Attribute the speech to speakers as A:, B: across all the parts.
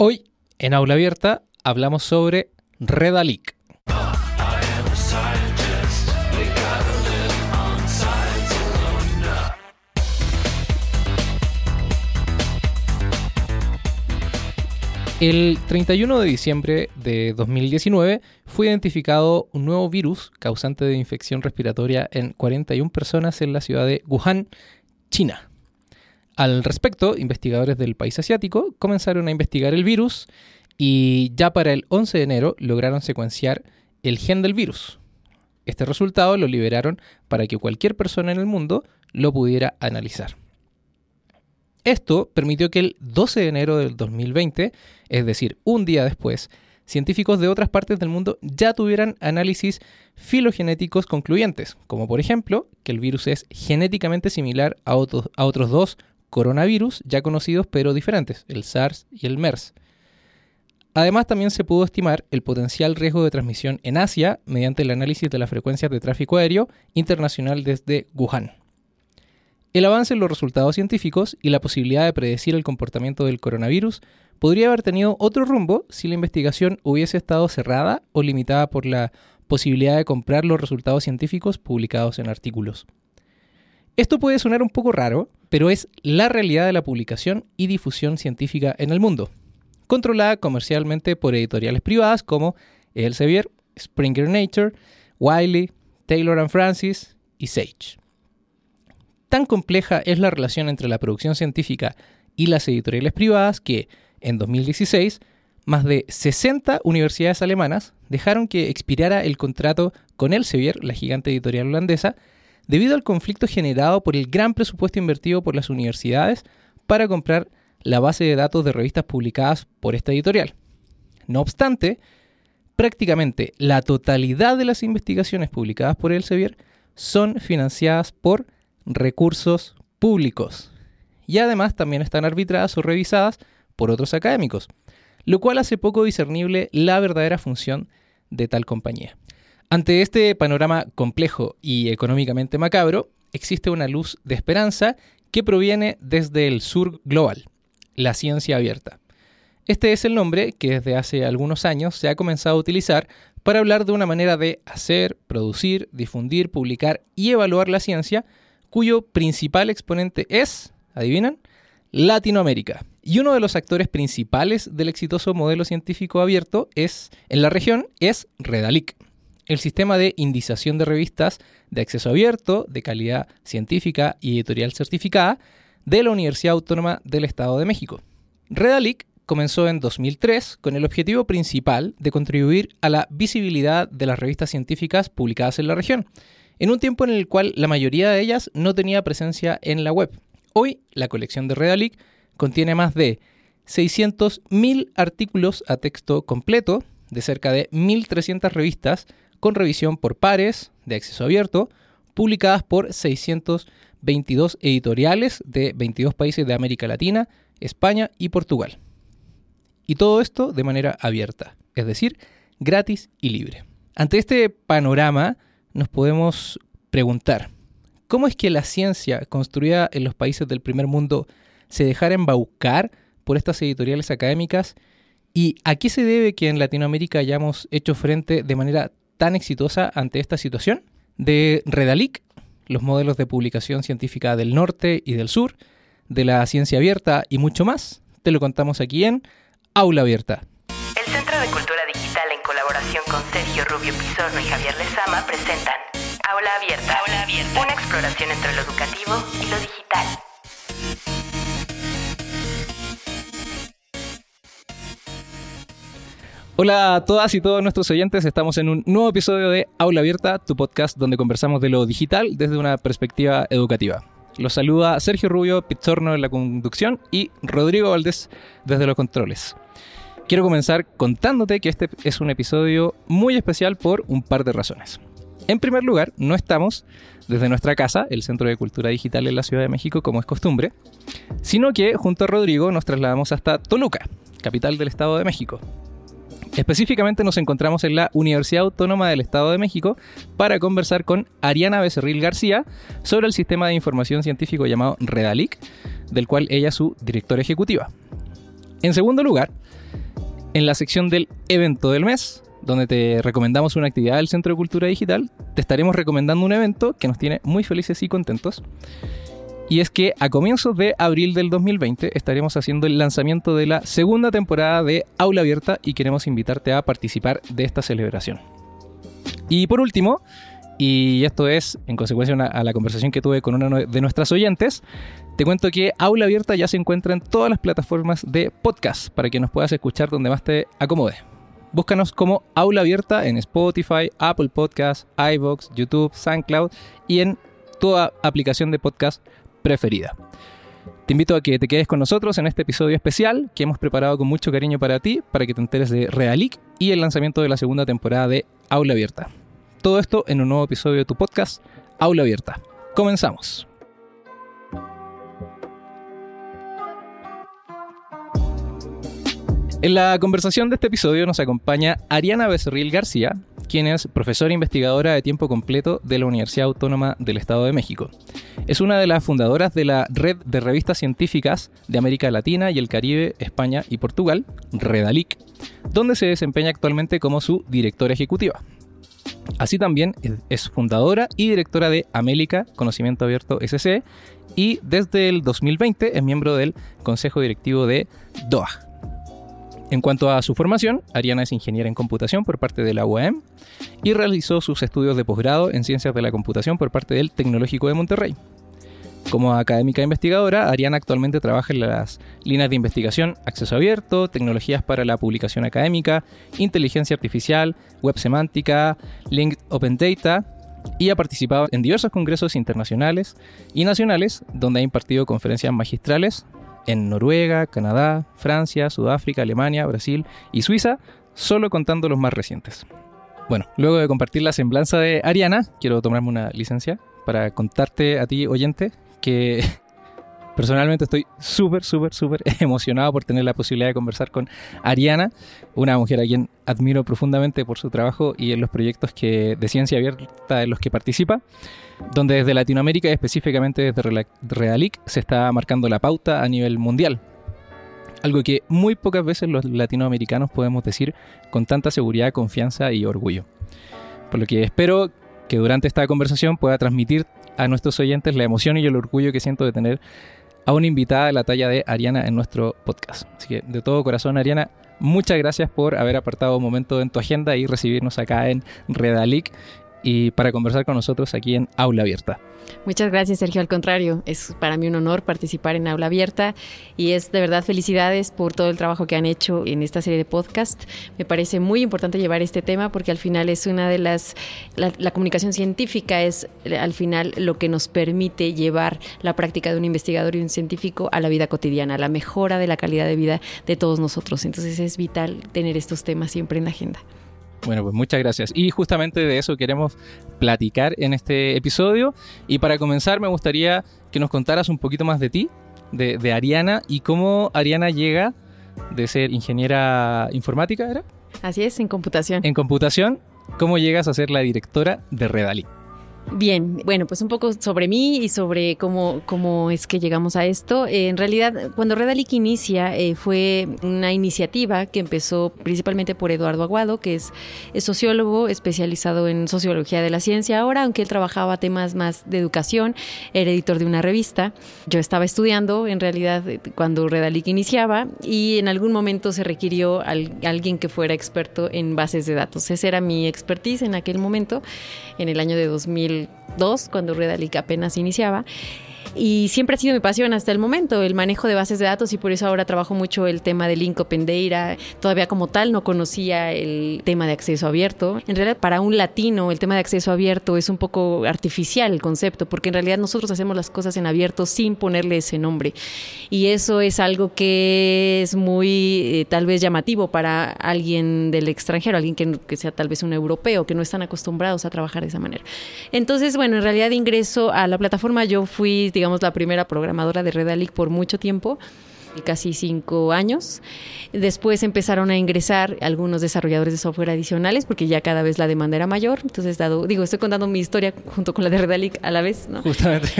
A: Hoy, en Aula Abierta, hablamos sobre Redalic. El 31 de diciembre de 2019 fue identificado un nuevo virus causante de infección respiratoria en 41 personas en la ciudad de Wuhan, China. Al respecto, investigadores del país asiático comenzaron a investigar el virus y ya para el 11 de enero lograron secuenciar el gen del virus. Este resultado lo liberaron para que cualquier persona en el mundo lo pudiera analizar. Esto permitió que el 12 de enero del 2020, es decir, un día después, científicos de otras partes del mundo ya tuvieran análisis filogenéticos concluyentes, como por ejemplo que el virus es genéticamente similar a otros, a otros dos coronavirus ya conocidos pero diferentes, el SARS y el MERS. Además, también se pudo estimar el potencial riesgo de transmisión en Asia mediante el análisis de las frecuencias de tráfico aéreo internacional desde Wuhan. El avance en los resultados científicos y la posibilidad de predecir el comportamiento del coronavirus podría haber tenido otro rumbo si la investigación hubiese estado cerrada o limitada por la posibilidad de comprar los resultados científicos publicados en artículos. Esto puede sonar un poco raro, pero es la realidad de la publicación y difusión científica en el mundo, controlada comercialmente por editoriales privadas como Elsevier, Springer Nature, Wiley, Taylor and Francis y Sage. Tan compleja es la relación entre la producción científica y las editoriales privadas que, en 2016, más de 60 universidades alemanas dejaron que expirara el contrato con Elsevier, la gigante editorial holandesa, debido al conflicto generado por el gran presupuesto invertido por las universidades para comprar la base de datos de revistas publicadas por esta editorial. No obstante, prácticamente la totalidad de las investigaciones publicadas por Elsevier son financiadas por recursos públicos y además también están arbitradas o revisadas por otros académicos, lo cual hace poco discernible la verdadera función de tal compañía. Ante este panorama complejo y económicamente macabro, existe una luz de esperanza que proviene desde el sur global, la ciencia abierta. Este es el nombre que desde hace algunos años se ha comenzado a utilizar para hablar de una manera de hacer, producir, difundir, publicar y evaluar la ciencia, cuyo principal exponente es, ¿adivinan? Latinoamérica. Y uno de los actores principales del exitoso modelo científico abierto es, en la región es Redalic el sistema de indización de revistas de acceso abierto, de calidad científica y editorial certificada de la Universidad Autónoma del Estado de México. Redalic comenzó en 2003 con el objetivo principal de contribuir a la visibilidad de las revistas científicas publicadas en la región, en un tiempo en el cual la mayoría de ellas no tenía presencia en la web. Hoy, la colección de Redalic contiene más de 600.000 artículos a texto completo de cerca de 1.300 revistas con revisión por pares de acceso abierto, publicadas por 622 editoriales de 22 países de América Latina, España y Portugal. Y todo esto de manera abierta, es decir, gratis y libre. Ante este panorama nos podemos preguntar, ¿cómo es que la ciencia construida en los países del primer mundo se dejara embaucar por estas editoriales académicas? ¿Y a qué se debe que en Latinoamérica hayamos hecho frente de manera tan exitosa ante esta situación? De Redalic, los modelos de publicación científica del norte y del sur, de la ciencia abierta y mucho más, te lo contamos aquí en Aula Abierta.
B: El Centro de Cultura Digital en colaboración con Sergio Rubio Pizorno y Javier Lezama presentan Aula Abierta, Aula Abierta, una exploración entre lo educativo y lo digital.
A: Hola a todas y todos nuestros oyentes, estamos en un nuevo episodio de Aula Abierta, tu podcast donde conversamos de lo digital desde una perspectiva educativa. Los saluda Sergio Rubio Pizzorno en la conducción y Rodrigo Valdés desde los controles. Quiero comenzar contándote que este es un episodio muy especial por un par de razones. En primer lugar, no estamos desde nuestra casa, el Centro de Cultura Digital en la Ciudad de México, como es costumbre, sino que junto a Rodrigo nos trasladamos hasta Toluca, capital del Estado de México, Específicamente nos encontramos en la Universidad Autónoma del Estado de México para conversar con Ariana Becerril García sobre el sistema de información científico llamado Redalic, del cual ella es su directora ejecutiva. En segundo lugar, en la sección del evento del mes, donde te recomendamos una actividad del Centro de Cultura Digital, te estaremos recomendando un evento que nos tiene muy felices y contentos. Y es que a comienzos de abril del 2020 estaremos haciendo el lanzamiento de la segunda temporada de Aula Abierta y queremos invitarte a participar de esta celebración. Y por último, y esto es en consecuencia a la conversación que tuve con una de nuestras oyentes, te cuento que Aula Abierta ya se encuentra en todas las plataformas de podcast para que nos puedas escuchar donde más te acomode. Búscanos como Aula Abierta en Spotify, Apple Podcasts, iVoox, YouTube, SoundCloud y en toda aplicación de podcast preferida. Te invito a que te quedes con nosotros en este episodio especial que hemos preparado con mucho cariño para ti, para que te enteres de Realic y el lanzamiento de la segunda temporada de Aula Abierta. Todo esto en un nuevo episodio de tu podcast, Aula Abierta. Comenzamos. En la conversación de este episodio nos acompaña Ariana Becerril García, quien es profesora investigadora de tiempo completo de la Universidad Autónoma del Estado de México. Es una de las fundadoras de la Red de Revistas Científicas de América Latina y el Caribe, España y Portugal, Redalic, donde se desempeña actualmente como su directora ejecutiva. Así también es fundadora y directora de América Conocimiento Abierto SC y desde el 2020 es miembro del Consejo Directivo de DOA. En cuanto a su formación, Ariana es ingeniera en computación por parte de la UAM y realizó sus estudios de posgrado en ciencias de la computación por parte del Tecnológico de Monterrey. Como académica investigadora, Ariana actualmente trabaja en las líneas de investigación acceso abierto, tecnologías para la publicación académica, inteligencia artificial, web semántica, linked open data y ha participado en diversos congresos internacionales y nacionales donde ha impartido conferencias magistrales en Noruega, Canadá, Francia, Sudáfrica, Alemania, Brasil y Suiza, solo contando los más recientes. Bueno, luego de compartir la semblanza de Ariana, quiero tomarme una licencia para contarte a ti, oyente, que personalmente estoy súper, súper, súper emocionado por tener la posibilidad de conversar con Ariana, una mujer a quien admiro profundamente por su trabajo y en los proyectos que, de ciencia abierta en los que participa donde desde Latinoamérica y específicamente desde Realic se está marcando la pauta a nivel mundial. Algo que muy pocas veces los latinoamericanos podemos decir con tanta seguridad, confianza y orgullo. Por lo que espero que durante esta conversación pueda transmitir a nuestros oyentes la emoción y el orgullo que siento de tener a una invitada de la talla de Ariana en nuestro podcast. Así que de todo corazón, Ariana, muchas gracias por haber apartado un momento en tu agenda y recibirnos acá en Redalic y para conversar con nosotros aquí en Aula Abierta.
C: Muchas gracias, Sergio. Al contrario, es para mí un honor participar en Aula Abierta y es de verdad felicidades por todo el trabajo que han hecho en esta serie de podcast. Me parece muy importante llevar este tema porque al final es una de las, la, la comunicación científica es al final lo que nos permite llevar la práctica de un investigador y un científico a la vida cotidiana, a la mejora de la calidad de vida de todos nosotros. Entonces es vital tener estos temas siempre en la agenda.
A: Bueno, pues muchas gracias. Y justamente de eso queremos platicar en este episodio. Y para comenzar me gustaría que nos contaras un poquito más de ti, de, Ariana, y cómo Ariana llega de ser ingeniera informática, ¿era?
C: Así es, en computación.
A: En computación, ¿cómo llegas a ser la directora de Redali?
C: Bien, bueno, pues un poco sobre mí y sobre cómo, cómo es que llegamos a esto. en realidad, cuando Redalic inicia, eh, fue una iniciativa que empezó principalmente por Eduardo Aguado, que es, sociólogo especializado en sociología de la ciencia ahora, aunque él trabajaba temas más de educación, era editor de una revista. Yo estaba estudiando, en realidad, cuando Redalic iniciaba, y en algún momento se requirió alguien que fuera experto en bases de datos. Esa era mi expertise en aquel momento, en el año de 2000 dos cuando Redalic apenas iniciaba y siempre ha sido mi pasión hasta el momento, el manejo de bases de datos y por eso ahora trabajo mucho el tema de Link Open Data. Todavía como tal no conocía el tema de acceso abierto. En realidad para un latino el tema de acceso abierto es un poco artificial el concepto, porque en realidad nosotros hacemos las cosas en abierto sin ponerle ese nombre. Y eso es algo que es muy eh, tal vez llamativo para alguien del extranjero, alguien que, que sea tal vez un europeo, que no están acostumbrados a trabajar de esa manera. Entonces, bueno, en realidad ingreso a la plataforma, yo fui digamos, la primera programadora de Redalic por mucho tiempo. Casi cinco años. Después empezaron a ingresar algunos desarrolladores de software adicionales porque ya cada vez la demanda era mayor. Entonces, dado, digo, estoy contando mi historia junto con la de Redalic a la vez, ¿no?
A: Justamente.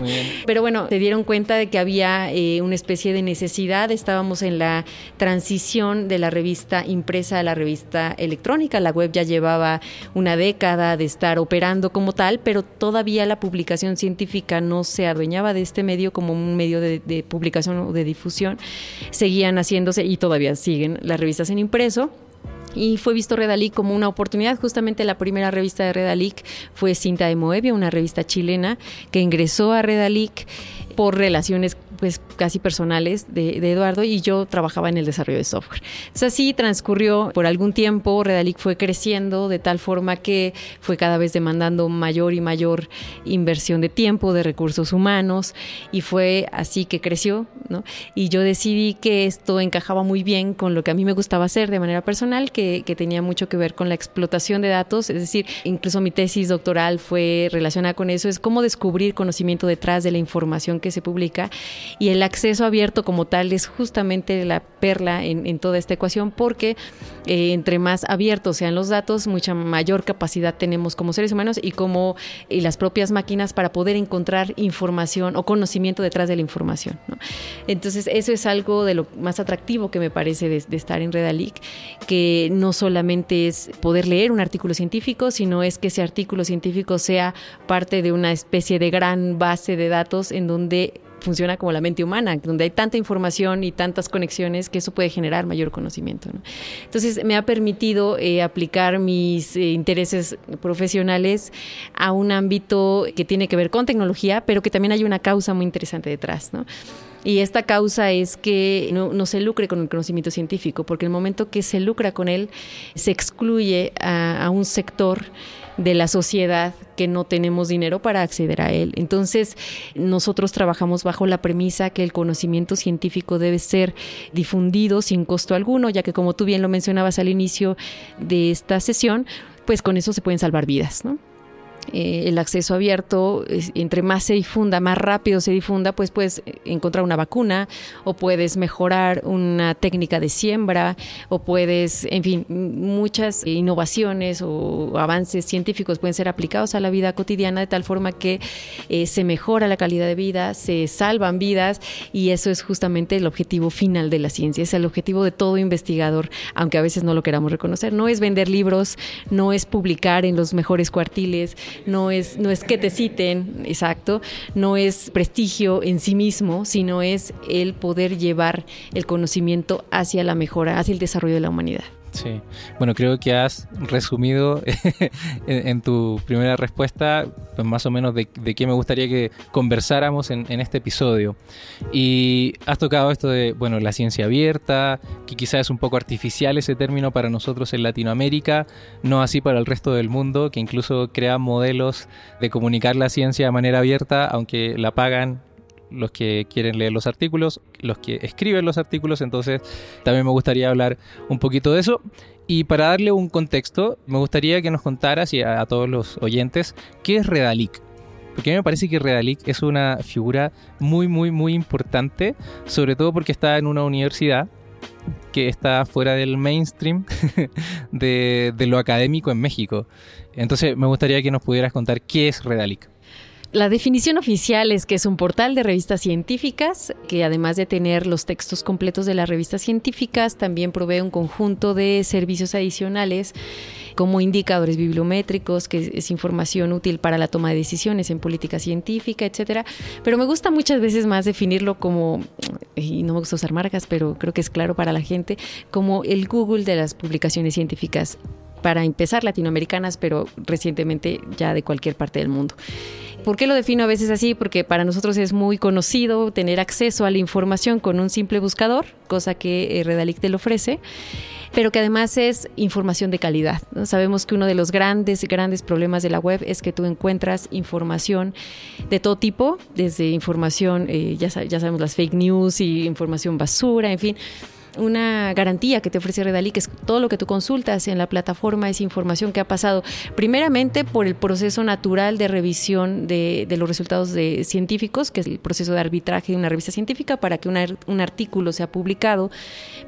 A: Muy bien.
C: Pero bueno, se dieron cuenta de que había eh, una especie de necesidad. Estábamos en la transición de la revista impresa a la revista electrónica. La web ya llevaba una década de estar operando como tal, pero todavía la publicación científica no se adueñaba de este medio como un medio de, de publicación o de difusión. Seguían haciéndose y todavía siguen las revistas en impreso y fue visto Redalic como una oportunidad. Justamente la primera revista de Redalic fue Cinta de Moebia, una revista chilena que ingresó a Redalic por relaciones pues casi personales de, de, Eduardo y yo trabajaba en el desarrollo de software. Entonces así transcurrió por algún tiempo, Redalic fue creciendo de tal forma que fue cada vez demandando mayor y mayor inversión de tiempo, de recursos humanos y fue así que creció, ¿no? Y yo decidí que esto encajaba muy bien con lo que a mí me gustaba hacer de manera personal, que, que tenía mucho que ver con la explotación de datos, es decir, incluso mi tesis doctoral fue relacionada con eso, es cómo descubrir conocimiento detrás de la información que se publica y el acceso abierto como tal es justamente la perla en, toda esta ecuación porque eh, entre más abiertos sean los datos, mucha mayor capacidad tenemos como seres humanos y como y las propias máquinas para poder encontrar información o conocimiento detrás de la información. Entonces eso es algo de lo más atractivo que me parece de, de estar en Redalic, que no solamente es poder leer un artículo científico, sino es que ese artículo científico sea parte de una especie de gran base de datos en donde funciona como la mente humana, donde hay tanta información y tantas conexiones que eso puede generar mayor conocimiento. ¿no? Entonces me ha permitido eh, aplicar mis eh, intereses profesionales a un ámbito que tiene que ver con tecnología, pero que también hay una causa muy interesante detrás. ¿no? Y esta causa es que no, no, se lucre con el conocimiento científico, porque el momento que se lucra con él, se excluye a, a un sector de la sociedad que no tenemos dinero para acceder a él. Entonces, nosotros trabajamos bajo la premisa que el conocimiento científico debe ser difundido sin costo alguno, ya que como tú bien lo mencionabas al inicio de esta sesión, pues con eso se pueden salvar vidas, ¿no? Eh, el acceso abierto, entre más se difunda, más rápido se difunda, pues puedes encontrar una vacuna o puedes mejorar una técnica de siembra o puedes, en fin, muchas innovaciones o avances científicos pueden ser aplicados a la vida cotidiana de tal forma que eh, se mejora la calidad de vida, se salvan vidas y eso es justamente el objetivo final de la ciencia, es el objetivo de todo investigador, aunque a veces no lo queramos reconocer. No es vender libros, no es publicar en los mejores cuartiles, no es, no es que te citen, exacto, no es prestigio en sí mismo, sino es el poder llevar el conocimiento hacia la mejora, hacia el desarrollo de la humanidad.
A: Sí, bueno, creo que has resumido en, tu primera respuesta pues más o menos de, qué me gustaría que conversáramos en, en, este episodio. Y has tocado esto de, bueno, la ciencia abierta, que quizás es un poco artificial ese término para nosotros en Latinoamérica, no así para el resto del mundo, que incluso crea modelos de comunicar la ciencia de manera abierta, aunque la pagan los que quieren leer los artículos, los que escriben los artículos, entonces también me gustaría hablar un poquito de eso. Y para darle un contexto, me gustaría que nos contaras y a, todos los oyentes qué es Redalic. Porque a mí me parece que Redalic es una figura muy, muy, muy importante, sobre todo porque está en una universidad que está fuera del mainstream de, de lo académico en México. Entonces me gustaría que nos pudieras contar qué es Redalic.
C: La definición oficial es que es un portal de revistas científicas que además de tener los textos completos de las revistas científicas, también provee un conjunto de servicios adicionales como indicadores bibliométricos, que es información útil para la toma de decisiones en política científica, etcétera. Pero me gusta muchas veces más definirlo como, y no me gusta usar marcas, pero creo que es claro para la gente, como el Google de las publicaciones científicas para empezar latinoamericanas, pero recientemente ya de cualquier parte del mundo. ¿Por qué lo defino a veces así? Porque para nosotros es muy conocido tener acceso a la información con un simple buscador, cosa que Redalic te lo ofrece pero que además es información de calidad. Sabemos que uno de los grandes, grandes problemas de la web es que tú encuentras información de todo tipo, desde información, eh, ya, ya sabemos las fake news y información basura, en fin una garantía que te ofrece Redalic, que es todo lo que tú consultas en la plataforma es información que ha pasado primeramente por el proceso natural de revisión de, los resultados de científicos, que es el proceso de arbitraje de una revista científica para que un artículo sea publicado.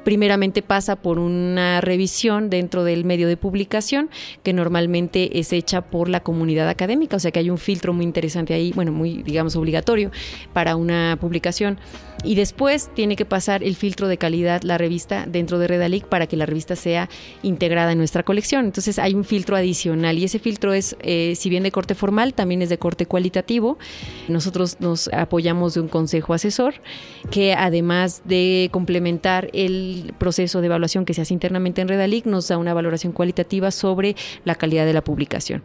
C: Primeramente pasa por una revisión dentro del medio de publicación que normalmente es hecha por la comunidad académica, o sea que hay un filtro muy interesante ahí, bueno, muy digamos obligatorio para una publicación y después tiene que pasar el filtro de calidad la revista dentro de Redalic para que la revista sea integrada en nuestra colección. Entonces hay un filtro adicional y ese filtro es, eh, si bien de corte formal, también es de corte cualitativo. Nosotros nos apoyamos de un consejo asesor que además de complementar el proceso de evaluación que se hace internamente en Redalic, nos da una valoración cualitativa sobre la calidad de la publicación.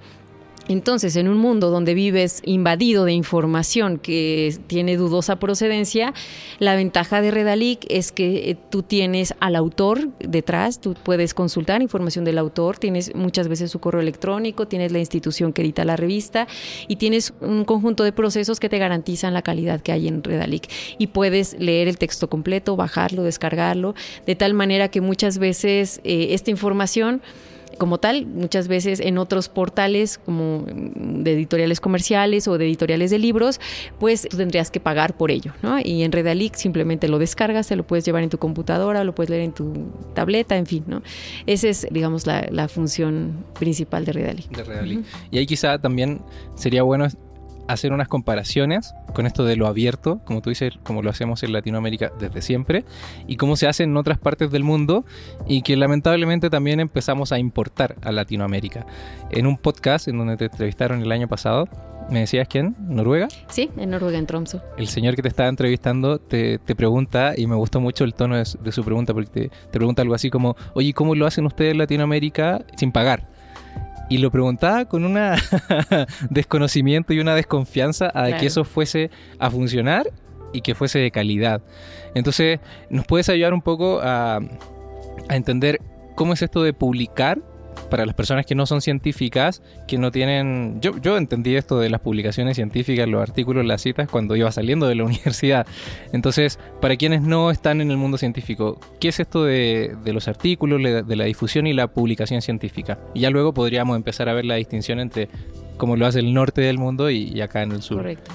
C: Entonces, en un mundo donde vives invadido de información que tiene dudosa procedencia, la ventaja de Redalic es que eh, tú tienes al autor detrás, tú puedes consultar información del autor, tienes muchas veces su correo electrónico, tienes la institución que edita la revista y tienes un conjunto de procesos que te garantizan la calidad que hay en Redalic. Y puedes leer el texto completo, bajarlo, descargarlo, de tal manera que muchas veces eh, esta información como tal, muchas veces en otros portales como de editoriales comerciales o de editoriales de libros, pues tú tendrías que pagar por ello, ¿no? Y en Redalic simplemente lo descargas, te lo puedes llevar en tu computadora, lo puedes leer en tu tableta, en fin, ¿no? Esa es, digamos, la, función principal de Redalic.
A: De Redalic. Y ahí quizá también sería bueno hacer unas comparaciones con esto de lo abierto, como tú dices, como lo hacemos en Latinoamérica desde siempre, y cómo se hace en otras partes del mundo y que lamentablemente también empezamos a importar a Latinoamérica. En un podcast en donde te entrevistaron el año pasado, ¿me decías quién? ¿Noruega?
C: Sí, en Noruega, en Tromso.
A: El señor que te estaba entrevistando te, pregunta, y me gustó mucho el tono de, su pregunta, porque te, te pregunta algo así como, oye, ¿cómo lo hacen ustedes en Latinoamérica sin pagar? Y lo preguntaba con un desconocimiento y una desconfianza a que eso fuese a funcionar y que fuese de calidad. Entonces, ¿nos puedes ayudar un poco a, a entender cómo es esto de publicar para las personas que no son científicas, que no tienen... Yo, yo entendí esto de las publicaciones científicas, los artículos, las citas, cuando iba saliendo de la universidad. Entonces, para quienes no están en el mundo científico, ¿qué es esto de, los artículos, de la difusión y la publicación científica? Y ya luego podríamos empezar a ver la distinción entre cómo lo hace el norte del mundo y, y acá en el sur.
C: Correcto.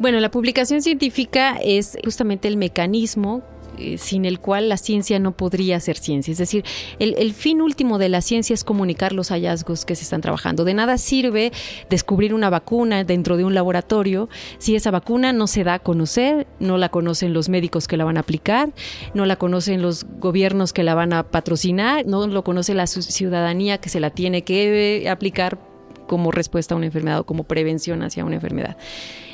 C: Bueno, la publicación científica es justamente el mecanismo eh, sin el cual la ciencia no podría ser ciencia. Es decir, el, fin último de la ciencia es comunicar los hallazgos que se están trabajando. De nada sirve descubrir una vacuna dentro de un laboratorio si esa vacuna no se da a conocer, no la conocen los médicos que la van a aplicar, no la conocen los gobiernos que la van a patrocinar, no lo conoce la ciudadanía que se la tiene que aplicar como respuesta a una enfermedad o como prevención hacia una enfermedad.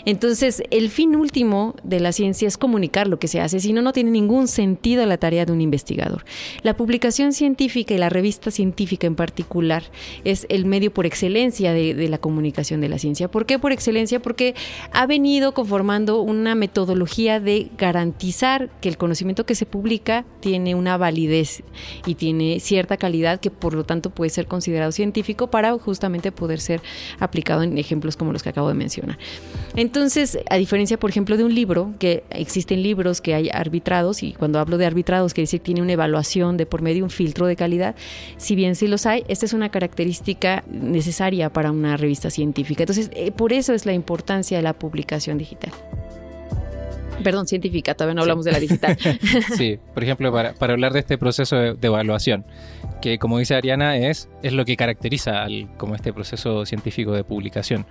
C: Entonces, el fin último de la ciencia es comunicar lo que se hace, si no, no tiene ningún sentido la tarea de un investigador. La publicación científica y la revista científica en particular es el medio por excelencia de, la comunicación de la ciencia. ¿Por qué por excelencia? Porque ha venido conformando una metodología de garantizar que el conocimiento que se publica tiene una validez y tiene cierta calidad que por lo tanto puede ser considerado científico para justamente poder ser aplicado en ejemplos como los que acabo de mencionar. A diferencia, por ejemplo, de un libro, que existen libros que hay arbitrados, y cuando hablo de arbitrados, quiere decir que tiene una evaluación de por medio un filtro de calidad, si bien sí los hay, esta es una característica necesaria para una revista científica. Entonces, eh, por eso es la importancia de la publicación digital. Perdón, científica, todavía no hablamos de la digital.
A: sí, por ejemplo, para, hablar de este proceso de, evaluación, que como dice Ariana, es, es lo que caracteriza al, como este proceso científico de publicación.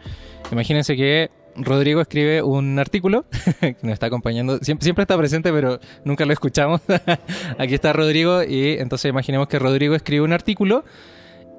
A: Imagínense que Rodrigo escribe un artículo que nos está acompañando. Siempre, siempre está presente, pero nunca lo escuchamos. Aquí está Rodrigo y entonces imaginemos que Rodrigo escribe un artículo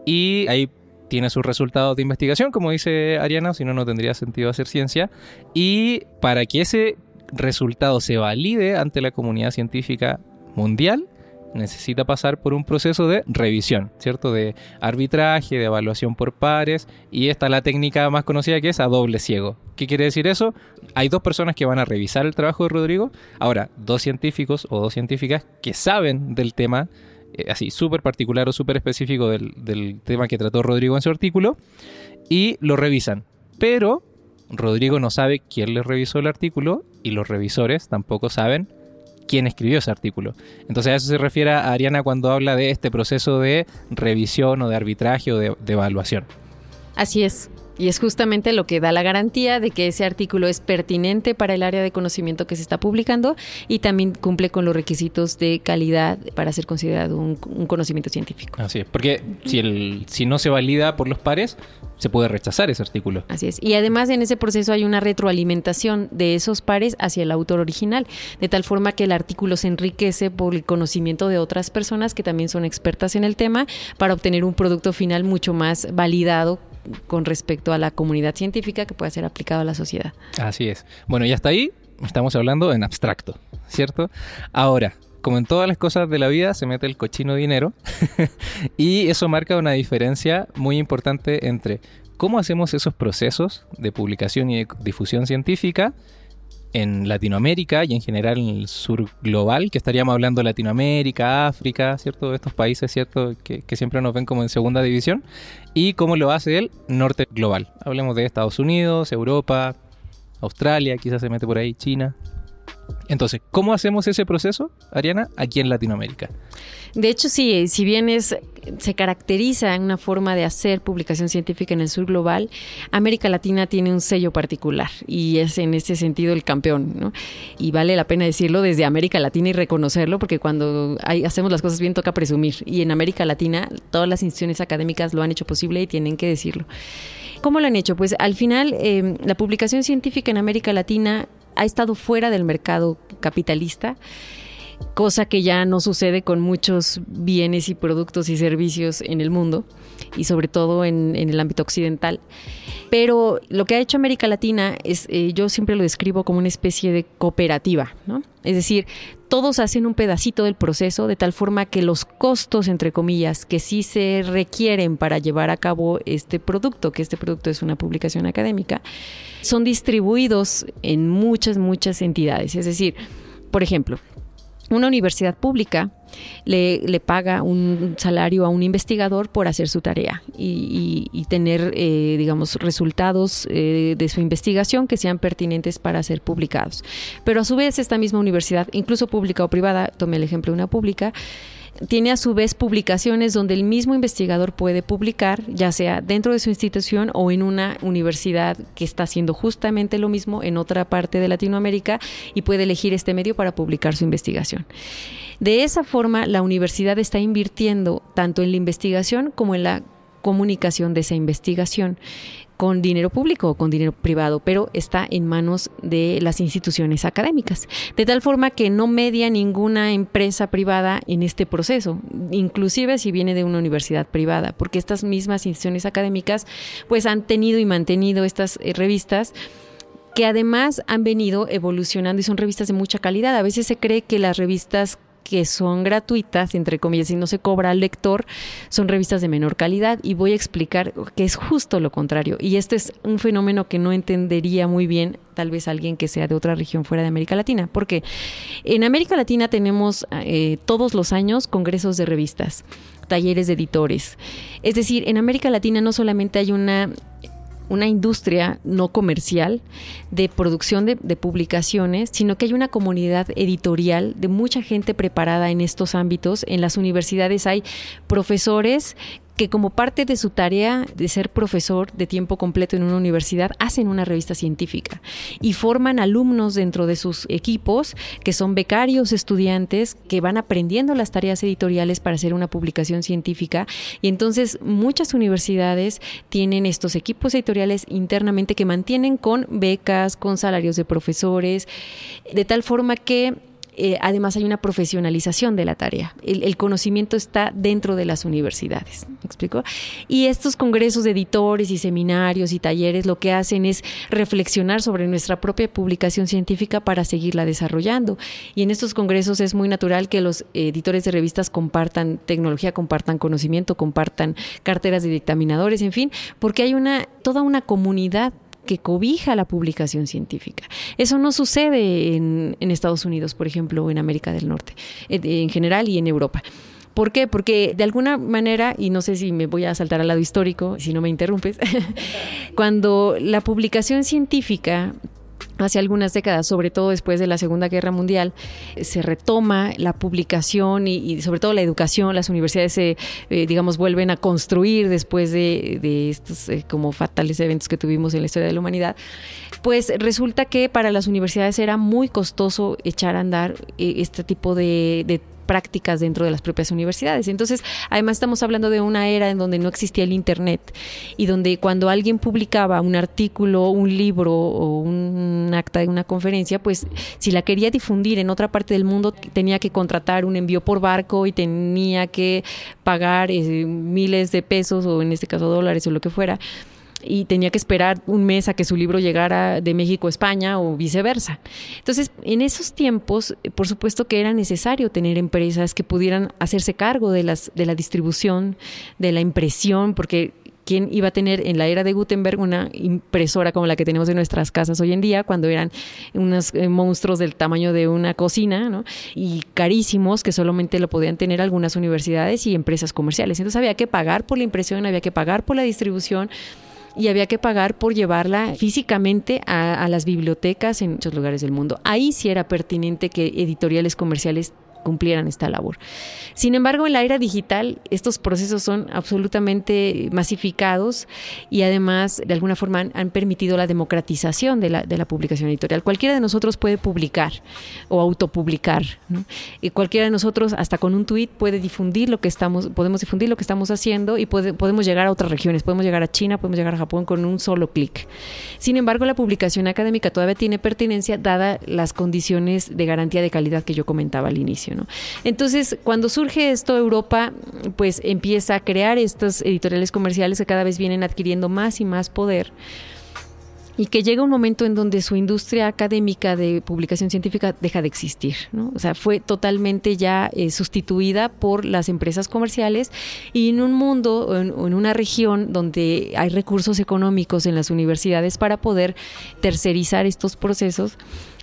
A: y ahí tiene sus resultados de investigación, como dice Ariana, si no, no tendría sentido hacer ciencia. Y para que ese resultado se valide ante la comunidad científica mundial, necesita pasar por un proceso de revisión, ¿cierto? De arbitraje, de evaluación por pares, y esta es la técnica más conocida que es a doble ciego. ¿Qué quiere decir eso? Hay dos personas que van a revisar el trabajo de Rodrigo, ahora, dos científicos o dos científicas que saben del tema, eh, así, súper particular o súper específico del, del tema que trató Rodrigo en su artículo, y lo revisan. Pero Rodrigo no sabe quién le revisó el artículo y los revisores tampoco saben quién escribió ese artículo. Entonces a eso se refiere a Ariana cuando habla de este proceso de revisión o de arbitraje o de, de evaluación.
C: Así es. Y es justamente lo que da la garantía de que ese artículo es pertinente para el área de conocimiento que se está publicando y también cumple con los requisitos de calidad para ser considerado un, un conocimiento científico.
A: Así es, porque si, el, si no se valida por los pares, se puede rechazar ese artículo.
C: Así es. Y además en ese proceso hay una retroalimentación de esos pares hacia el autor original, de tal forma que el artículo se enriquece por el conocimiento de otras personas que también son expertas en el tema para obtener un producto final mucho más validado con respecto a la comunidad científica que pueda ser aplicado a la sociedad.
A: Así es. Bueno, y hasta ahí estamos hablando en abstracto, ¿cierto? Ahora, como en todas las cosas de la vida, se mete el cochino dinero y eso marca una diferencia muy importante entre cómo hacemos esos procesos de publicación y de difusión científica en Latinoamérica y en general en el sur global, que estaríamos hablando de Latinoamérica, África, ¿cierto? Estos países, ¿cierto? Que, que, siempre nos ven como en segunda división. Y cómo lo hace el norte global. Hablemos de Estados Unidos, Europa, Australia, quizás se mete por ahí, China. Entonces, ¿cómo hacemos ese proceso, Ariana, aquí en Latinoamérica?
C: De hecho, sí, si bien es, se caracteriza en una forma de hacer publicación científica en el sur global, América Latina tiene un sello particular y es en ese sentido el campeón, ¿no? Y vale la pena decirlo desde América Latina y reconocerlo, porque cuando hacemos las cosas bien toca presumir. Y en América Latina todas las instituciones académicas lo han hecho posible y tienen que decirlo. ¿Cómo lo han hecho? Pues al final eh, la publicación científica en América Latina ha estado fuera del mercado capitalista cosa que ya no sucede con muchos bienes y productos y servicios en el mundo y sobre todo en, el ámbito occidental. Pero lo que ha hecho América Latina es, eh, yo siempre lo describo como una especie de cooperativa, ¿no? Es decir, todos hacen un pedacito del proceso de tal forma que los costos, entre comillas, que sí se requieren para llevar a cabo este producto, que este producto es una publicación académica, son distribuidos en muchas, muchas entidades. Es decir, por ejemplo, una universidad pública le, le, paga un salario a un investigador por hacer su tarea y, y, y tener, eh, digamos, resultados eh, de su investigación que sean pertinentes para ser publicados. Pero a su vez, esta misma universidad, incluso pública o privada, tome el ejemplo de una pública, tiene a su vez publicaciones donde el mismo investigador puede publicar, ya sea dentro de su institución o en una universidad que está haciendo justamente lo mismo en otra parte de Latinoamérica y puede elegir este medio para publicar su investigación. De esa forma, la universidad está invirtiendo tanto en la investigación como en la comunicación de esa investigación con dinero público o con dinero privado, pero está en manos de las instituciones académicas. De tal forma que no media ninguna empresa privada en este proceso, inclusive si viene de una universidad privada, porque estas mismas instituciones académicas pues han tenido y mantenido estas eh, revistas que además han venido evolucionando y son revistas de mucha calidad. A veces se cree que las revistas que son gratuitas, entre comillas, y no se cobra al lector, son revistas de menor calidad y voy a explicar que es justo lo contrario. Y este es un fenómeno que no entendería muy bien tal vez alguien que sea de otra región fuera de América Latina, porque en América Latina tenemos eh, todos los años congresos de revistas talleres de editores. Es decir, en América Latina no solamente hay una una industria no comercial de producción de, publicaciones, sino que hay una comunidad editorial de mucha gente preparada en estos ámbitos. En las universidades hay profesores que como parte de su tarea de ser profesor de tiempo completo en una universidad hacen una revista científica y forman alumnos dentro de sus equipos que son becarios estudiantes que van aprendiendo las tareas editoriales para hacer una publicación científica. Y entonces muchas universidades tienen estos equipos editoriales internamente que mantienen con becas, con salarios de profesores, de tal forma que eh, además hay una profesionalización de la tarea. El, conocimiento está dentro de las universidades. ¿Me explico? Y estos congresos de editores y seminarios y talleres lo que hacen es reflexionar sobre nuestra propia publicación científica para seguirla desarrollando. Y en estos congresos es muy natural que los editores de revistas compartan tecnología, compartan conocimiento, compartan carteras de dictaminadores, en fin, porque hay una toda una comunidad que cobija la publicación científica. Eso no sucede en, Estados Unidos, por ejemplo, o en América del Norte, en, en general y en Europa. ¿Por qué? Porque de alguna manera, y no sé si me voy a saltar al lado histórico, si no me interrumpes, cuando la publicación científica hace algunas décadas, sobre todo después de la Segunda Guerra Mundial, se retoma la publicación y, sobre todo la educación. Las universidades se, eh, digamos, vuelven a construir después de, estos eh, como fatales eventos que tuvimos en la historia de la humanidad. Pues resulta que para las universidades era muy costoso echar a andar eh, este tipo de prácticas dentro de las propias universidades. Entonces, además estamos hablando de una era en donde no existía el Internet y donde cuando alguien publicaba un artículo, un libro o un acta de una conferencia, pues si la quería difundir en otra parte del mundo tenía que contratar un envío por barco y tenía que pagar eh, miles de pesos o en este caso dólares o lo que fuera y tenía que esperar un mes a que su libro llegara de México a España o viceversa. Entonces, en esos tiempos, por supuesto que era necesario tener empresas que pudieran hacerse cargo de, las, de la distribución, de la impresión, porque ¿quién iba a tener en la era de Gutenberg una impresora como la que tenemos en nuestras casas hoy en día, cuando eran unos eh, monstruos del tamaño de una cocina, ¿no? Y carísimos que solamente lo podían tener algunas universidades y empresas comerciales. Entonces había que pagar por la impresión, había que pagar por la distribución y había que pagar por llevarla físicamente a, las bibliotecas en muchos lugares del mundo. Ahí sí era pertinente que editoriales comerciales cumplieran esta labor. Sin embargo, en la era digital estos procesos son absolutamente masificados y además de alguna forma han, permitido la democratización de la, de la, publicación editorial. Cualquiera de nosotros puede publicar o autopublicar. Y cualquiera de nosotros, hasta con un tuit, puede difundir lo que estamos, podemos difundir lo que estamos haciendo y podemos llegar a otras regiones, podemos llegar a China, podemos llegar a Japón con un solo clic. Sin embargo, la publicación académica todavía tiene pertinencia dada las condiciones de garantía de calidad que yo comentaba al inicio. Entonces, cuando surge esto, Europa pues empieza a crear estas editoriales comerciales que cada vez vienen adquiriendo más y más poder y que llega un momento en donde su industria académica de publicación científica deja de existir, O sea, fue totalmente ya eh, sustituida por las empresas comerciales y en un mundo o en, una región donde hay recursos económicos en las universidades para poder tercerizar estos procesos,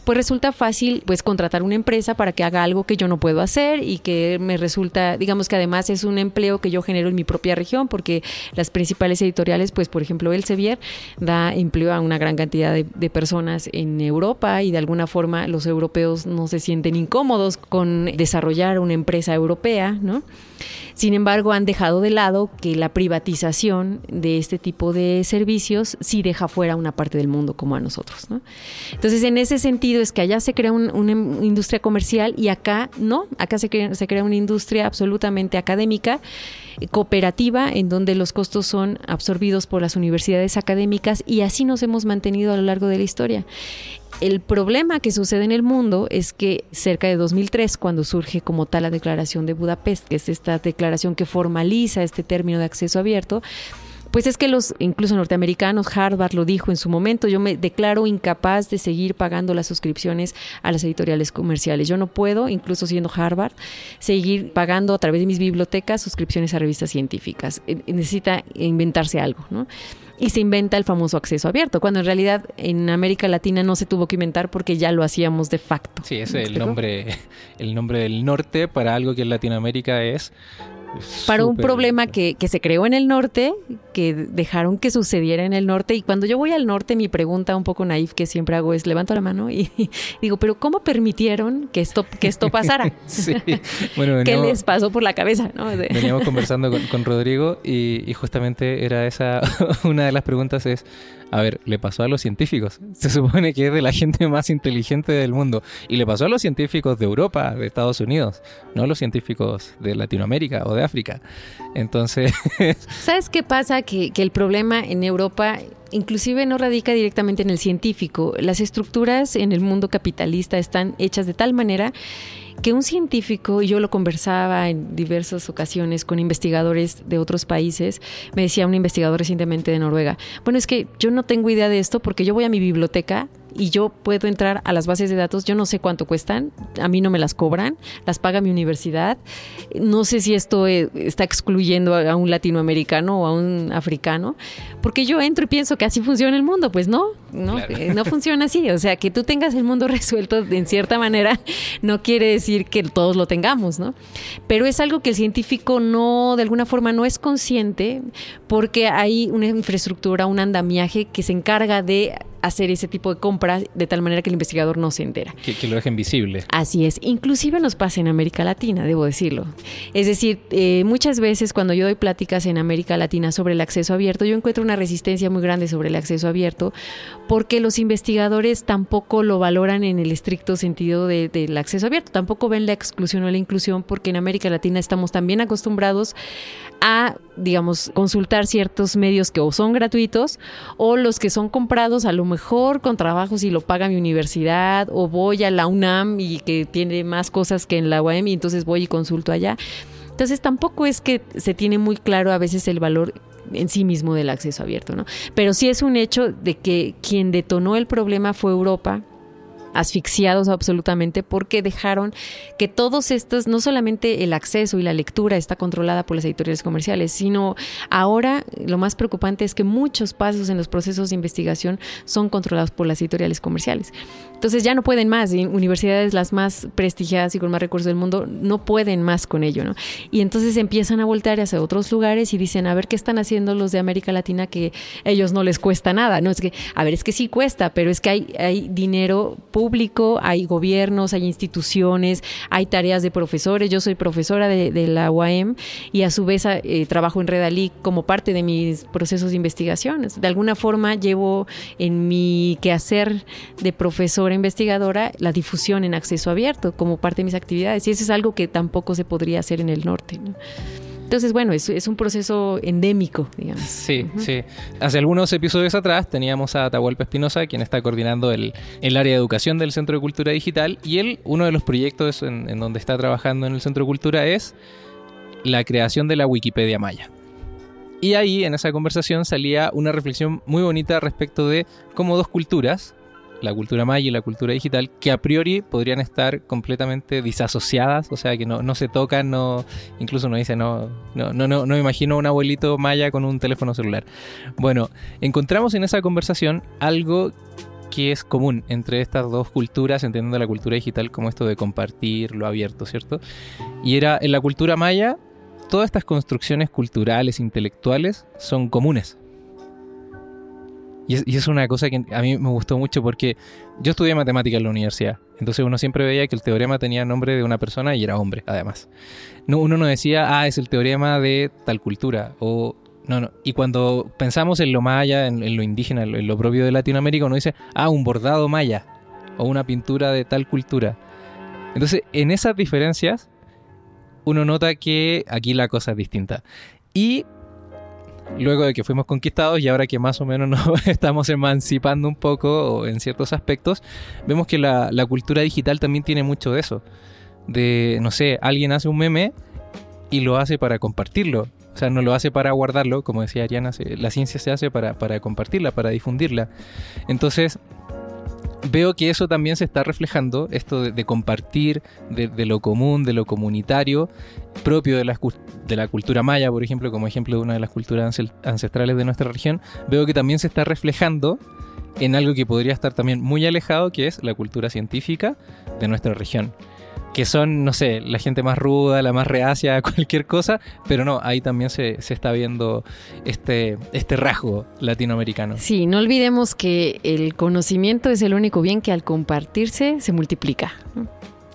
C: pues resulta fácil pues contratar una empresa para que haga algo que yo no puedo hacer y que me resulta, digamos que además es un empleo que yo genero en mi propia región porque las principales editoriales, pues por ejemplo Elsevier da empleo a una gran cantidad de, de personas en Europa y de alguna forma los europeos no se sienten incómodos con desarrollar una empresa europea, ¿no? Sin embargo, han dejado de lado que la privatización de este tipo de servicios sí deja fuera una parte del mundo como a nosotros. ¿no? Entonces, en ese sentido es que allá se crea una industria comercial y acá no, acá se crea, se crea una industria absolutamente académica cooperativa en donde los costos son absorbidos por las universidades académicas y así nos hemos mantenido a lo largo de la historia. El problema que sucede en el mundo es que cerca de 2003, cuando surge como tal la Declaración de Budapest, que es esta declaración que formaliza este término de acceso abierto, pues es que los, incluso norteamericanos, Harvard lo dijo en su momento, yo me declaro incapaz de seguir pagando las suscripciones a las editoriales comerciales. Yo no puedo, incluso siendo Harvard, seguir pagando a través de mis bibliotecas suscripciones a revistas científicas. Eh, necesita inventarse algo, ¿no? y se inventa el famoso acceso abierto, cuando en realidad en América Latina no se tuvo que inventar porque ya lo hacíamos de facto.
A: Sí, ese es el nombre, el nombre del norte para algo que en Latinoamérica es
C: para un problema que, que, se creó en el norte, que dejaron que sucediera en el norte. Y cuando yo voy al norte, mi pregunta un poco naif que siempre hago es, levanto la mano y, digo, pero ¿cómo permitieron que esto, que esto pasara? sí. bueno, ¿Qué les pasó por la cabeza? ¿no?
A: Veníamos conversando con, con Rodrigo y, y, justamente era esa, una de las preguntas es, a ver, le pasó a los científicos. Se supone que es de la gente más inteligente del mundo. Y le pasó a los científicos de Europa, de Estados Unidos, no a los científicos de Latinoamérica o de África. Entonces...
C: ¿Sabes qué pasa? Que, que el problema en Europa inclusive no radica directamente en el científico. Las estructuras en el mundo capitalista están hechas de tal manera que un científico, y yo lo conversaba en diversas ocasiones con investigadores de otros países, me decía un investigador recientemente de Noruega, bueno, es que yo no tengo idea de esto porque yo voy a mi biblioteca y yo puedo entrar a las bases de datos, yo no sé cuánto cuestan, a mí no me las cobran, las paga mi universidad, no sé si esto eh, está excluyendo a un latinoamericano o a un africano, porque yo entro y pienso que así funciona el mundo, pues no, ¿no? Eh, no funciona así. O sea, que tú tengas el mundo resuelto en cierta manera no quiere decir que todos lo tengamos, ¿no? Pero es algo que el científico no, de alguna forma, no es consciente porque hay una infraestructura, un andamiaje que se encarga de hacer ese tipo de compras de tal manera que el investigador no se entera.
A: Que, lo dejen visible.
C: Así es. Inclusive nos pasa en América Latina, debo decirlo. Es decir, eh, muchas veces cuando yo doy pláticas en América Latina sobre el acceso abierto, yo encuentro una resistencia muy grande sobre el acceso abierto porque los investigadores tampoco lo valoran en el estricto sentido del acceso abierto. Tampoco ven la exclusión o la inclusión porque en América Latina estamos también acostumbrados a, digamos, consultar ciertos medios que o son gratuitos o los que son comprados a lo mejor con trabajo si lo paga mi universidad o voy a la UNAM y que tiene más cosas que en la UAM y entonces voy y consulto allá. Entonces tampoco es que se tiene muy claro a veces el valor en sí mismo del acceso abierto, ¿no? Pero sí es un hecho de que quien detonó el problema fue Europa asfixiados absolutamente porque dejaron que todos estos, no solamente el acceso y la lectura está controlada por las editoriales comerciales, sino ahora lo más preocupante es que muchos pasos en los procesos de investigación son controlados por las editoriales comerciales. Entonces ya no pueden más, universidades las más prestigiadas y con más recursos del mundo no pueden más con ello, ¿no? Y entonces empiezan a voltear hacia otros lugares y dicen, a ver qué están haciendo los de América Latina que ellos no les cuesta nada, ¿no? Es que, a ver, es que sí cuesta, pero es que hay, hay dinero público, hay gobiernos, hay instituciones, hay tareas de profesores, yo soy profesora de, la UAM y a su vez eh, trabajo en Redalí como parte de mis procesos de investigación. De alguna forma llevo en mi quehacer de profesor investigadora la difusión en acceso abierto como parte de mis actividades y eso es algo que tampoco se podría hacer en el norte. Entonces, bueno, es, es un proceso endémico, digamos.
A: Sí, sí. Hace algunos episodios atrás teníamos a Atahualpa Espinosa, quien está coordinando el, el, área de educación del Centro de Cultura Digital, y él, uno de los proyectos en, en donde está trabajando en el Centro de Cultura es la creación de la Wikipedia Maya. Y ahí, en esa conversación, salía una reflexión muy bonita respecto de cómo dos culturas, la cultura maya y la cultura digital, que a priori podrían estar completamente disasociadas, o sea, que no, se tocan, no, incluso uno dice, no, no, no, no, no imagino un abuelito maya con un teléfono celular. Bueno, encontramos en esa conversación algo que es común entre estas dos culturas, entendiendo la cultura digital como esto de compartir lo abierto, ¿cierto? Y era en la cultura maya, todas estas construcciones culturales, intelectuales, son comunes. Y es, una cosa que a mí me gustó mucho porque yo estudié matemática en la universidad. Entonces uno siempre veía que el teorema tenía nombre de una persona y era hombre, además. No, uno no decía, ah, es el teorema de tal cultura. O no, no. Y cuando pensamos en lo maya, en, lo indígena, en lo propio de Latinoamérica, uno dice, ah, un bordado maya. O una pintura de tal cultura. Entonces, en esas diferencias, uno nota que aquí la cosa es distinta. Y luego de que fuimos conquistados y ahora que más o menos nos estamos emancipando un poco en ciertos aspectos, vemos que la, cultura digital también tiene mucho de eso. De, no sé, alguien hace un meme y lo hace para compartirlo. O sea, no lo hace para guardarlo, como decía Ariana, la ciencia se hace para, para compartirla, para difundirla. Entonces, veo que eso también se está reflejando, esto de, compartir, de, lo común, de lo comunitario, propio de la, de la cultura maya, por ejemplo, como ejemplo de una de las culturas ancestrales de nuestra región, veo que también se está reflejando en algo que podría estar también muy alejado, que es la cultura científica de nuestra región que son, no sé, la gente más ruda, la más reacia a cualquier cosa, pero no, ahí también se, se está viendo este, este rasgo latinoamericano.
C: Sí, no olvidemos que el conocimiento es el único bien que al compartirse se multiplica.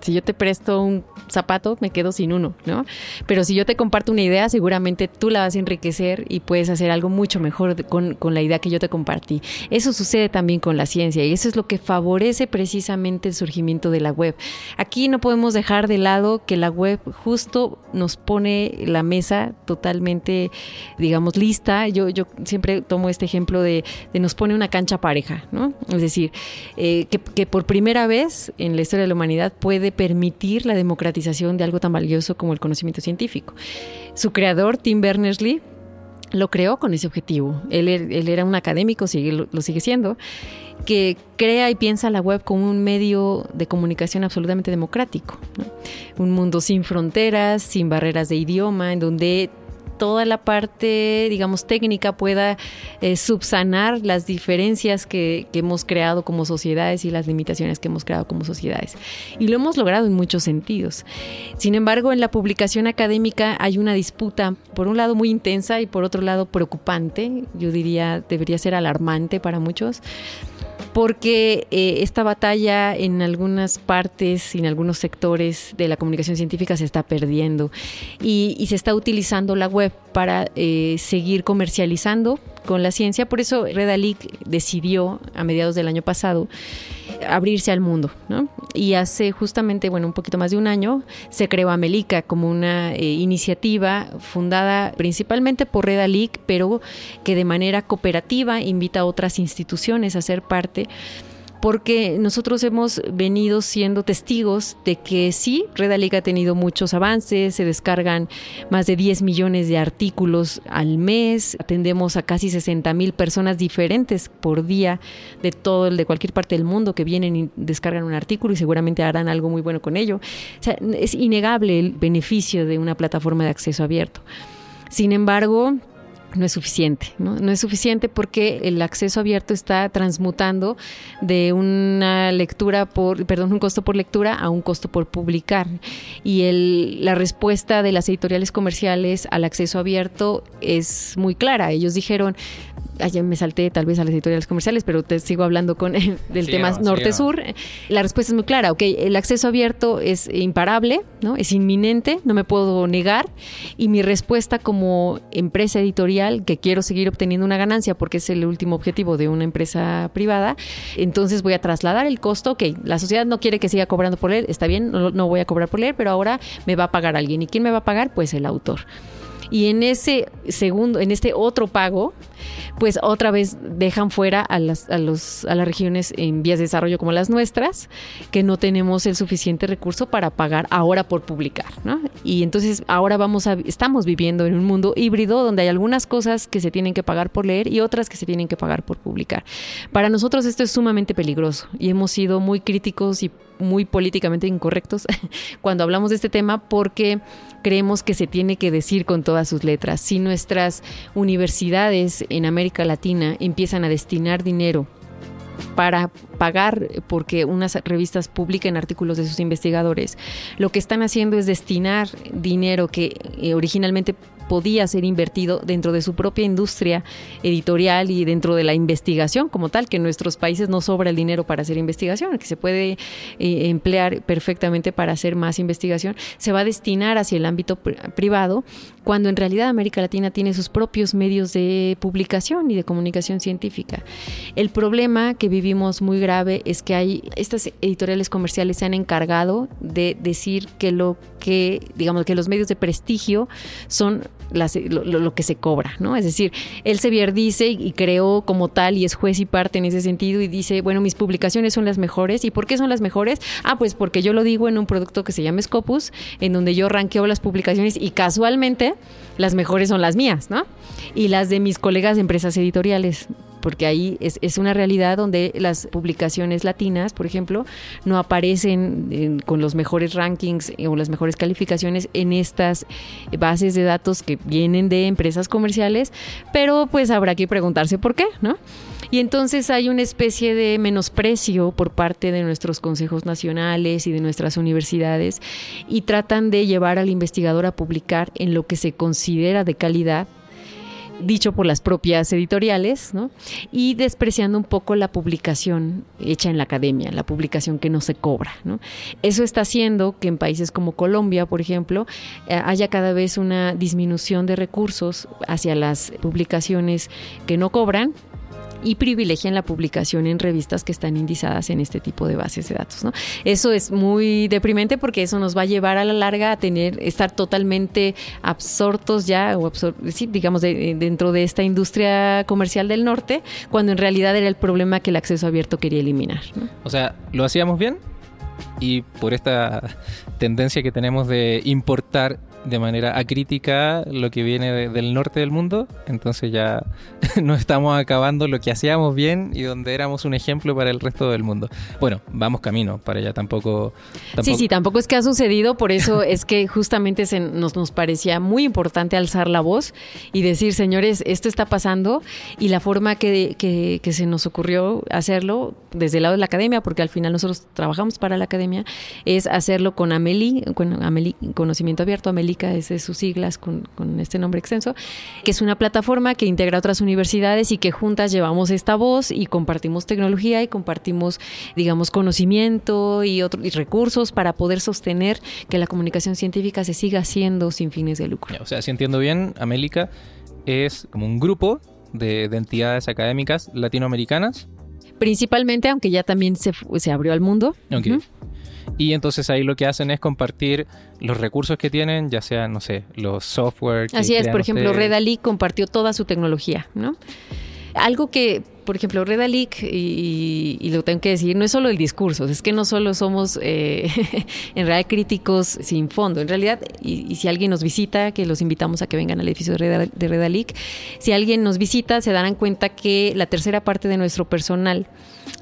C: Si yo te presto un zapato, me quedo sin uno, ¿no? Pero si yo te comparto una idea, seguramente tú la vas a enriquecer y puedes hacer algo mucho mejor con, la idea que yo te compartí. Eso sucede también con la ciencia y eso es lo que favorece precisamente el surgimiento de la web. Aquí no podemos dejar de lado que la web justo nos pone la mesa totalmente, digamos, lista. Yo, yo siempre tomo este ejemplo de, nos pone una cancha pareja, ¿no? Es decir, eh, que por primera vez en la historia de la humanidad puede permitir la democratización de algo tan valioso como el conocimiento científico. Su creador, Tim Berners-Lee, lo creó con ese objetivo. Él, er, era un académico, sigue, lo, sigue siendo, que crea y piensa la web como un medio de comunicación absolutamente democrático. Un mundo sin fronteras, sin barreras de idioma, en donde toda la parte, digamos, técnica pueda eh, subsanar las diferencias que, que, hemos creado como sociedades y las limitaciones que hemos creado como sociedades. Y lo hemos logrado en muchos sentidos. Sin embargo, en la publicación académica hay una disputa, por un lado muy intensa y por otro lado preocupante, yo diría debería ser alarmante para muchos porque eh, esta batalla en algunas partes y en algunos sectores de la comunicación científica se está perdiendo y, se está utilizando la web para eh, seguir comercializando con la ciencia. Por eso Redalic decidió a mediados del año pasado abrirse al mundo. Y hace justamente, bueno, un poquito más de un año, se creó Amelica como una eh, iniciativa fundada principalmente por Redalic, pero que de manera cooperativa invita a otras instituciones a ser parte porque nosotros hemos venido siendo testigos de que sí, Redalic ha tenido muchos avances, se descargan más de 10 millones de artículos al mes, atendemos a casi 60 mil personas diferentes por día de todo el de cualquier parte del mundo que vienen y descargan un artículo y seguramente harán algo muy bueno con ello. O sea, es innegable el beneficio de una plataforma de acceso abierto. Sin embargo, no es suficiente, ¿no? ¿no? es suficiente porque el acceso abierto está transmutando de una lectura por, perdón, un costo por lectura a un costo por publicar. Y el, la respuesta de las editoriales comerciales al acceso abierto es muy clara. Ellos dijeron, allá me salté tal vez a las editoriales comerciales, pero te sigo hablando con el, del tema norte-sur. La respuesta es muy clara, ok, el acceso abierto es imparable, ¿no? Es inminente, no me puedo negar, y mi respuesta como empresa editorial, que quiero seguir obteniendo una ganancia porque es el último objetivo de una empresa privada, entonces voy a trasladar el costo, ok, la sociedad no quiere que siga cobrando por leer, está bien, no, no voy a cobrar por leer, pero ahora me va a pagar alguien. ¿Y quién me va a pagar? Pues el autor. Y en ese segundo, en este otro pago, pues otra vez dejan fuera a las, a, los, a las regiones en vías de desarrollo como las nuestras, que no tenemos el suficiente recurso para pagar ahora por publicar, ¿no? Y entonces ahora vamos a, estamos viviendo en un mundo híbrido donde hay algunas cosas que se tienen que pagar por leer y otras que se tienen que pagar por publicar. Para nosotros esto es sumamente peligroso y hemos sido muy críticos y muy políticamente incorrectos cuando hablamos de este tema porque creemos que se tiene que decir con todas sus letras. Si nuestras universidades en América Latina empiezan a destinar dinero para pagar porque unas revistas publiquen artículos de sus investigadores, lo que están haciendo es destinar dinero que eh, originalmente podía ser invertido dentro de su propia industria editorial y dentro de la investigación como tal, que en nuestros países no sobra el dinero para hacer investigación, que se puede eh, emplear perfectamente para hacer más investigación, se va a destinar hacia el ámbito privado, cuando en realidad América Latina tiene sus propios medios de publicación y de comunicación científica. El problema que vivimos muy grave es que hay estas editoriales comerciales se han encargado de decir que lo que digamos que los medios de prestigio son lo, que se cobra, ¿no? Es decir, Elsevier dice y creó como tal y es juez y parte en ese sentido y dice, bueno, mis publicaciones son las mejores. ¿Y por qué son las mejores? Ah, pues porque yo lo digo en un producto que se llama Scopus, en donde yo ranqueo las publicaciones y casualmente las mejores son las mías, ¿no? Y las de mis colegas de empresas editoriales porque ahí es, una realidad donde las publicaciones latinas, por ejemplo, no aparecen con los mejores rankings o las mejores calificaciones en estas bases de datos que vienen de empresas comerciales, pero pues habrá que preguntarse por qué, ¿no? Y entonces hay una especie de menosprecio por parte de nuestros consejos nacionales y de nuestras universidades y tratan de llevar al investigador a publicar en lo que se considera de calidad dicho por las propias editoriales, ¿no? y despreciando un poco la publicación hecha en la academia, la publicación que no se cobra. ¿no? Eso está haciendo que en países como Colombia, por ejemplo, eh, haya cada vez una disminución de recursos hacia las publicaciones que no cobran y privilegian la publicación en revistas que están indizadas en este tipo de bases de datos. ¿no? Eso es muy deprimente porque eso nos va a llevar a la larga a tener, estar totalmente absortos ya, o digamos, dentro de esta industria comercial del norte, cuando en realidad era el problema que el acceso abierto quería eliminar.
A: O sea, ¿lo hacíamos bien? Y por esta tendencia que tenemos de importar de manera acrítica lo que viene de- del norte del mundo, entonces ya no estamos acabando lo que hacíamos bien y donde éramos un ejemplo para el resto del mundo. Bueno, vamos camino para allá, tampoco... tampoco
C: Sí, sí, tampoco es que ha sucedido, por eso es que justamente se nos, nos parecía muy importante alzar la voz y decir, señores, esto está pasando y la forma que, que- que se nos ocurrió hacerlo desde el lado de la academia, porque al final nosotros trabajamos para la academia, es hacerlo con Ameli, con Ameli Conocimiento Abierto, Amelica es de sus siglas con, con este nombre extenso, que es una plataforma que integra otras universidades y que juntas llevamos esta voz y compartimos tecnología y compartimos, digamos, conocimiento y, otro- y recursos para poder sostener que la comunicación científica se siga haciendo sin fines de lucro.
A: O sea, si entiendo bien, Amélica es como un grupo de, de entidades académicas latinoamericanas.
C: Principalmente, aunque ya también se, se abrió al mundo.
A: Ok.
C: Ujú.
A: Y entonces ahí lo que hacen es compartir los recursos que tienen, ya sean, no sé, los software. que
C: Así es, por ejemplo,
A: ustedes.
C: Compartió toda su tecnología, ¿no? Algo que, por ejemplo, Redalic, y, y lo tengo que decir, no es solo el discurso, es que no solo somos eh, en realidad críticos sin fondo, en realidad, y, si alguien nos visita, que los invitamos a que vengan al edificio de, Redalic, si alguien nos visita, se darán cuenta que la tercera parte de nuestro personal,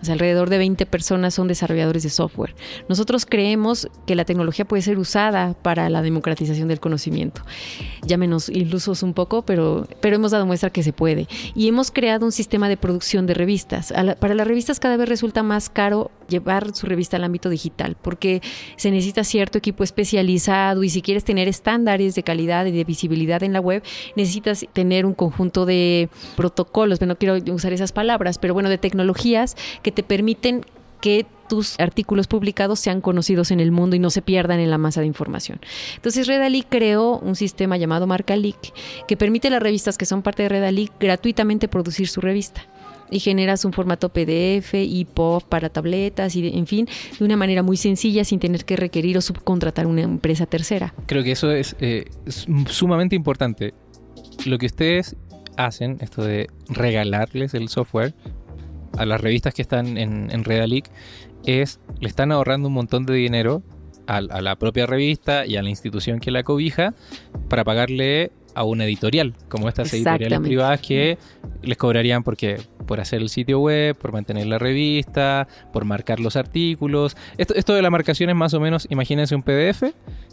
C: o sea, alrededor de 20 personas son desarrolladores de software. Nosotros creemos que la tecnología puede ser usada para la democratización del conocimiento. Llámenos ilusos un poco, pero, pero hemos dado muestra que se puede. Y hemos creado un sistema de producción de revistas. Para las revistas cada vez resulta más caro llevar su revista al ámbito digital, porque se necesita cierto equipo especializado y si quieres tener estándares de calidad y de visibilidad en la web, necesitas tener un conjunto de protocolos, no quiero usar esas palabras, pero bueno, de tecnologías que te permiten que tus artículos publicados sean conocidos en el mundo y no se pierdan en la masa de información. Entonces Redalic creó un sistema llamado MarcaLeak que permite a las revistas que son parte de Redalic gratuitamente producir su revista y generas un formato PDF, EPUB para tabletas y en fin, de una manera muy sencilla sin tener que requerir o subcontratar una empresa tercera.
A: Creo que eso es, eh, sumamente importante. Lo que ustedes hacen, esto de regalarles el software a las revistas que están en, en Redalic, es le están ahorrando un montón de dinero a la propia revista y a la institución que la cobija para pagarle a una editorial, como estas editoriales privadas que les cobrarían porque por hacer el sitio web, por mantener la revista, por marcar los artículos. Esto, esto de la marcación es más o menos, imagínense un PDF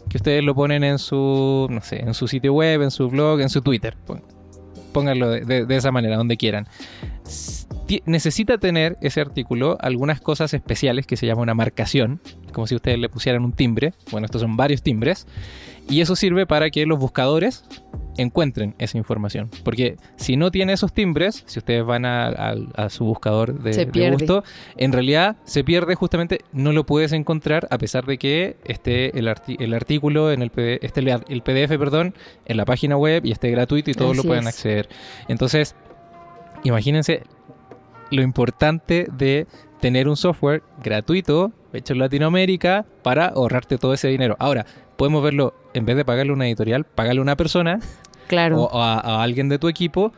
A: que ustedes lo ponen en su, no sé, en su sitio web, en su blog, en su Twitter. Pónganlo de, de- de esa manera, donde quieran. Necesita tener ese artículo algunas cosas especiales que se llama una marcación, como si ustedes le pusieran un timbre. Bueno, estos son varios timbres. Y eso sirve para que los buscadores encuentren esa información. Porque si no tiene esos timbres, si ustedes van a, a- a su buscador de, de gusto, en realidad se pierde justamente, no lo puedes encontrar a pesar de que esté el, el artículo en el, PD esté el, PDF, perdón, en la página web y esté gratuito y todos lo
C: Así es.
A: acceder. Entonces, imagínense lo importante de tener un software gratuito hecho en Latinoamérica para ahorrarte todo ese dinero. Ahora, podemos verlo, en vez de pagarle a una editorial, pagarle a una persona
C: Claro.
A: o a, a alguien de tu equipo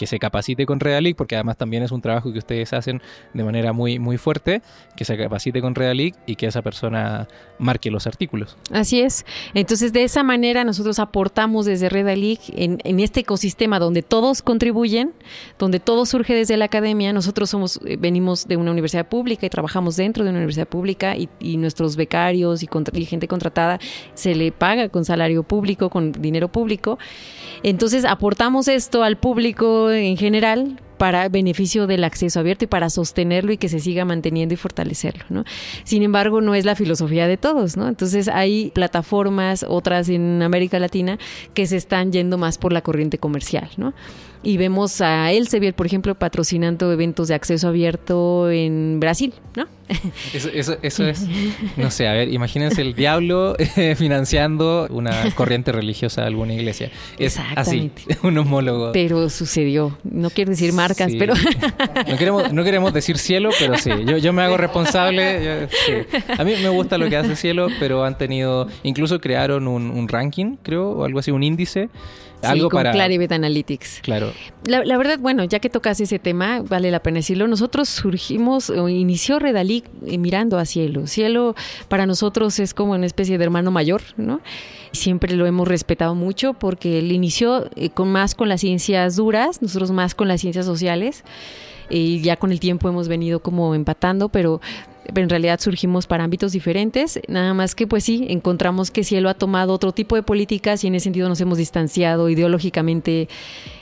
A: que se capacite con Redalic, porque además también es un trabajo que ustedes hacen de manera muy, muy fuerte, que se capacite con Redalic y que esa persona marque los artículos.
C: Así es. Entonces, de esa manera nosotros aportamos desde Redalic en, en este ecosistema donde todos contribuyen, donde todo surge desde la academia. Nosotros somos, eh, venimos de una universidad pública y trabajamos dentro de una universidad pública y, y nuestros becarios y, contra- y gente contratada se le paga con salario público, con dinero público. Entonces, aportamos esto al público en general para beneficio del acceso abierto y para sostenerlo y que se siga manteniendo y fortalecerlo, ¿no? Sin embargo, no es la filosofía de todos, ¿no? Entonces hay plataformas, otras en América Latina, que se están yendo más por la corriente comercial, ¿no? Y vemos a Elsevier, por ejemplo, patrocinando eventos de acceso abierto en Brasil, ¿no?
A: Eso, eso, eso es, no sé, a ver, imagínense el diablo eh, financiando una corriente religiosa de alguna iglesia. Es así,
C: Exactamente.
A: un homólogo.
C: Pero sucedió. No quiero decir marcas,
A: Sí.
C: pero
A: No queremos, no queremos decir cielo, pero sí. Yo, yo me hago responsable. yo- sí. A mí me gusta lo que hace cielo, pero han tenido. Incluso crearon un, un ranking, creo, o algo así, un índice algo
C: con
A: para...
C: Clarivate Analytics.
A: Claro.
C: La, la, verdad, bueno, ya que tocas ese tema, vale la pena decirlo. Nosotros surgimos, o inició Redalic eh, mirando a Cielo. Cielo para nosotros es como una especie de hermano mayor, ¿no? Siempre lo hemos respetado mucho porque él inició eh, con más con las ciencias duras, nosotros más con las ciencias sociales. Y ya con el tiempo hemos venido como empatando, pero en realidad surgimos para ámbitos diferentes, nada más que pues sí, encontramos que Cielo ha tomado otro tipo de políticas y en ese sentido nos hemos distanciado ideológicamente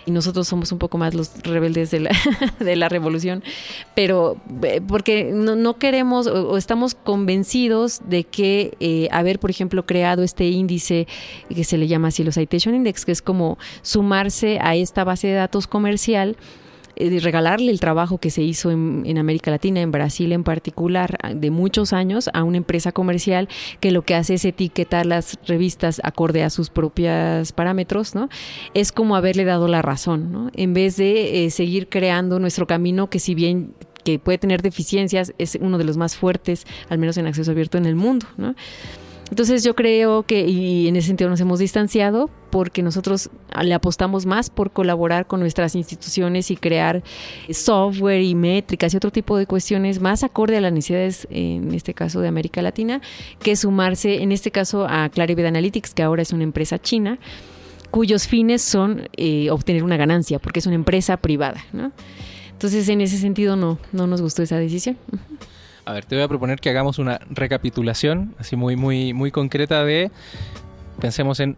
C: y nosotros somos un poco más los rebeldes de la, de la revolución, pero eh, porque no, no queremos o, estamos convencidos de que eh, haber, por ejemplo, creado este índice que se le llama Cielo Citation Index, que es como sumarse a esta base de datos comercial, de regalarle el trabajo que se hizo en, en, América Latina, en Brasil en particular, de muchos años a una empresa comercial que lo que hace es etiquetar las revistas acorde a sus propios parámetros, ¿no? Es como haberle dado la razón, ¿no? En vez de eh, seguir creando nuestro camino que si bien que puede tener deficiencias, es uno de los más fuertes, al menos en acceso abierto en el mundo, ¿no? Entonces yo creo que, y en ese sentido nos hemos distanciado, porque nosotros le apostamos más por colaborar con nuestras instituciones y crear software y métricas y otro tipo de cuestiones más acorde a las necesidades, en este caso de América Latina, que sumarse, en este caso, a Clarivate Analytics, que ahora es una empresa china, cuyos fines son eh, obtener una ganancia, porque es una empresa privada. ¿no? Entonces, en ese sentido, no, no nos gustó esa decisión.
A: A ver, te voy a proponer que hagamos una recapitulación, así muy, muy, muy concreta de. Pensemos en,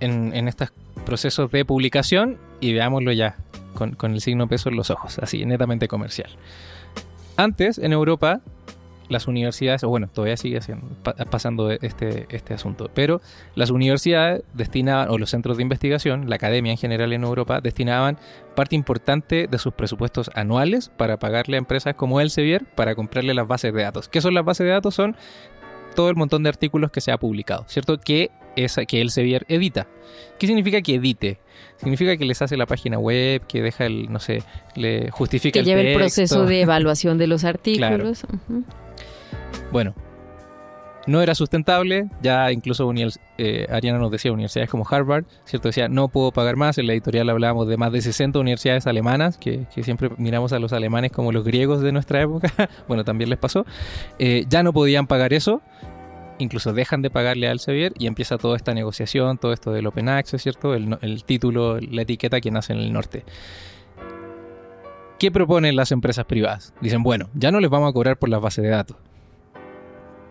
A: en, en estos procesos de publicación y veámoslo ya con, con el signo peso en los ojos, así, netamente comercial. Antes, en Europa, las universidades, o bueno, todavía sigue siendo, pasando este, este asunto, pero las universidades destinaban, o los centros de investigación, la academia en general en Europa, destinaban parte importante de sus presupuestos anuales para pagarle a empresas como Elsevier para comprarle las bases de datos. ¿Qué son las bases de datos? Son todo el montón de artículos que se ha publicado, ¿cierto? Que, es, que Elsevier edita. ¿Qué significa que edite? Significa que les hace la página web, que deja el, no sé, le justifica
C: que
A: el
C: lleve
A: texto.
C: el proceso de evaluación de los artículos.
A: Claro. Uh -huh. Bueno, no era sustentable, ya incluso eh, Ariana nos decía universidades como Harvard, ¿cierto? Decía, no puedo pagar más, en la editorial hablábamos de más de 60 universidades alemanas, que, siempre miramos a los alemanes como los griegos de nuestra época, bueno, también les pasó, eh, ya no podían pagar eso, incluso dejan de pagarle al Elsevier y empieza toda esta negociación, todo esto del Open Access, ¿cierto? El, el título, la etiqueta que nace en el norte. ¿Qué proponen las empresas privadas? Dicen, bueno, ya no les vamos a cobrar por las bases de datos,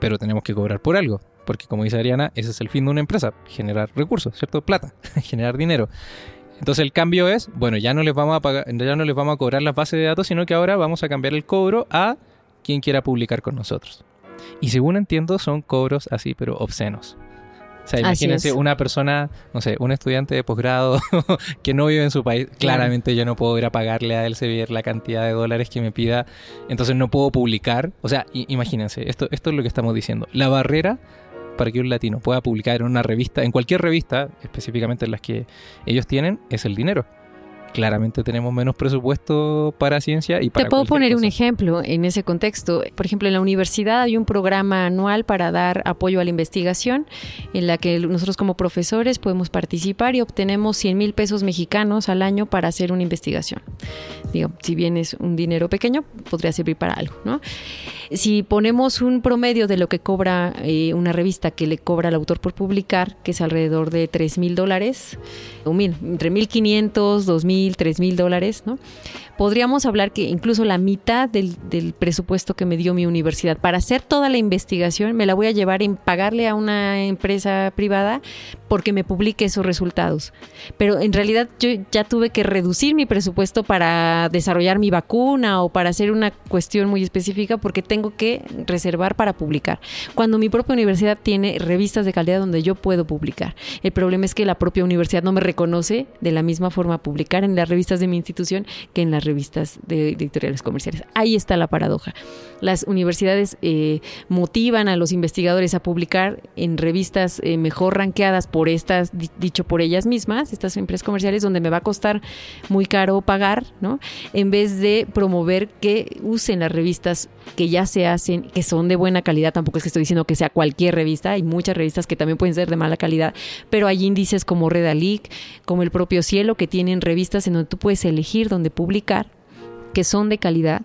A: pero tenemos que cobrar por algo. Porque como dice Ariana, ese es el fin de una empresa, generar recursos, ¿cierto? Plata, generar dinero. Entonces el cambio es, bueno, ya no les vamos a pagar, ya no les vamos a cobrar las bases de datos, sino que ahora vamos a cambiar el cobro a quien quiera publicar con nosotros. Y según entiendo, son cobros así, pero obscenos. O sea, imagínense una persona, no sé, un estudiante de posgrado que no vive en su país. Claramente yo no puedo ir a pagarle a Elsevier la cantidad de dólares que me pida. Entonces no puedo publicar. O sea, imagínense, esto, esto es lo que estamos diciendo. La barrera para que un latino pueda publicar en una revista, en cualquier revista, específicamente en las que ellos tienen, es el dinero claramente tenemos menos presupuesto para ciencia y para
C: Te puedo poner
A: cosa.
C: un ejemplo en ese contexto. Por ejemplo, en la universidad hay un programa anual para dar apoyo a la investigación en la que nosotros como profesores podemos participar y obtenemos 100 mil pesos mexicanos al año para hacer una investigación. Digo, si bien es un dinero pequeño, podría servir para algo, ¿no? Si ponemos un promedio de lo que cobra eh, una revista que le cobra al autor por publicar, que es alrededor de 3 mil dólares, o mil, entre 1.500, 2.000, 3.000 dólares, ¿no? Podríamos hablar que incluso la mitad del, del, presupuesto que me dio mi universidad para hacer toda la investigación me la voy a llevar en pagarle a una empresa privada porque me publique esos resultados. Pero en realidad yo ya tuve que reducir mi presupuesto para desarrollar mi vacuna o para hacer una cuestión muy específica porque tengo que reservar para publicar. Cuando mi propia universidad tiene revistas de calidad donde yo puedo publicar. El problema es que la propia universidad no me reconoce de la misma forma publicar en las revistas de mi institución que en las revistas de editoriales comerciales. Ahí está la paradoja. Las universidades eh, motivan a los investigadores a publicar en revistas eh, mejor ranqueadas por estas, dicho por ellas mismas, estas empresas comerciales, donde me va a costar muy caro pagar, ¿no? En vez de promover que usen las revistas que ya se hacen, que son de buena calidad, tampoco es que estoy diciendo que sea cualquier revista, hay muchas revistas que también pueden ser de mala calidad, pero hay índices como Redalic, como el propio Cielo, que tienen revistas en donde tú puedes elegir dónde publicar que son de calidad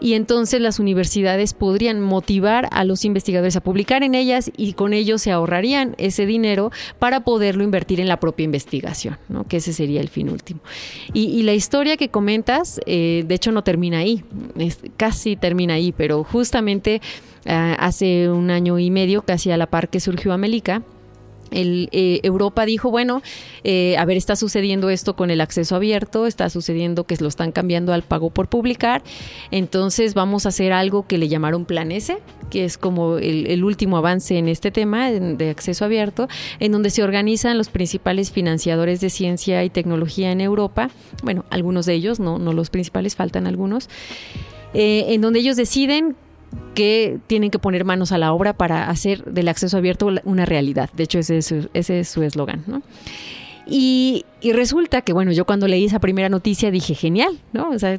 C: y entonces las universidades podrían motivar a los investigadores a publicar en ellas y con ello se ahorrarían ese dinero para poderlo invertir en la propia investigación, ¿no? que ese sería el fin último. Y, la historia que comentas, eh, de hecho no termina ahí, casi termina ahí, pero justamente ah, hace un año y medio, casi a la par que surgió América, eh, Europa dijo, bueno, eh, a ver, está sucediendo esto con el acceso abierto, está sucediendo que lo están cambiando al pago por publicar, entonces vamos a hacer algo que le llamaron Plan S, que es como el, último avance en este tema de acceso abierto, en donde se organizan los principales financiadores de ciencia y tecnología en Europa, bueno, algunos de ellos, no, no los principales, faltan algunos, eh, en donde ellos deciden que tienen que poner manos a la obra para hacer del acceso abierto una realidad. De hecho, ese es su eslogan. ¿no? Y, resulta que, bueno, yo cuando leí esa primera noticia dije, genial, ¿no? O sea,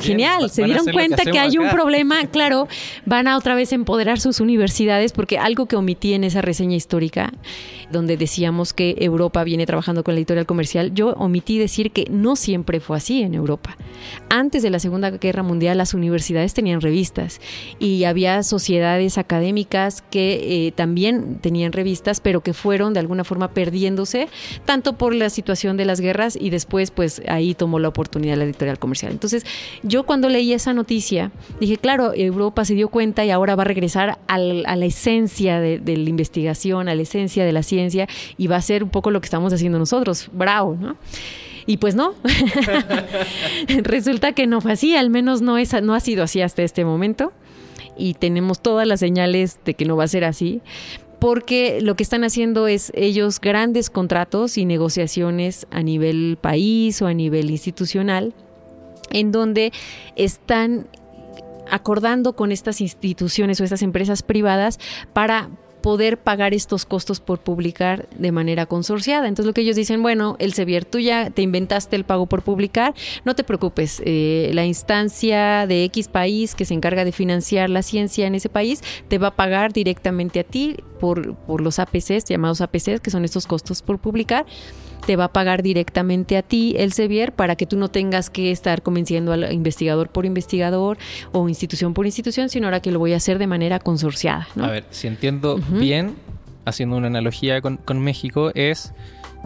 C: genial, se dieron cuenta que, hay un problema, claro, van a otra vez empoderar sus universidades, porque algo que omití en esa reseña histórica, donde decíamos que Europa viene trabajando con la editorial comercial, yo omití decir que no siempre fue así en Europa. Antes de la Segunda Guerra Mundial, las universidades tenían revistas y había sociedades académicas que eh, también tenían revistas, pero que fueron de alguna forma perdiéndose, tanto por la situación de las guerras y después pues ahí tomó la oportunidad la editorial comercial. Entonces yo cuando leí esa noticia dije, claro, Europa se dio cuenta y ahora va a regresar a la esencia de, la investigación, a la esencia de la ciencia y va a ser un poco lo que estamos haciendo nosotros. Bravo, ¿no? Y pues no, resulta que no fue así, al menos no, es, no ha sido así hasta este momento y tenemos todas las señales de que no va a ser así porque lo que están haciendo es ellos grandes contratos y negociaciones a nivel país o a nivel institucional, en donde están acordando con estas instituciones o estas empresas privadas para poder pagar estos costos por publicar de manera consorciada. Entonces lo que ellos dicen, bueno, el Sevier, tú ya te inventaste el pago por publicar, no te preocupes, eh, la instancia de X país que se encarga de financiar la ciencia en ese país te va a pagar directamente a ti por, por los APCs, llamados APCs, que son estos costos por publicar te va a pagar directamente a ti el Sevier para que tú no tengas que estar convenciendo al investigador por investigador o institución por institución, sino ahora que lo voy a hacer de manera consorciada.
A: A ver, si entiendo bien, haciendo una analogía con, con, México, es,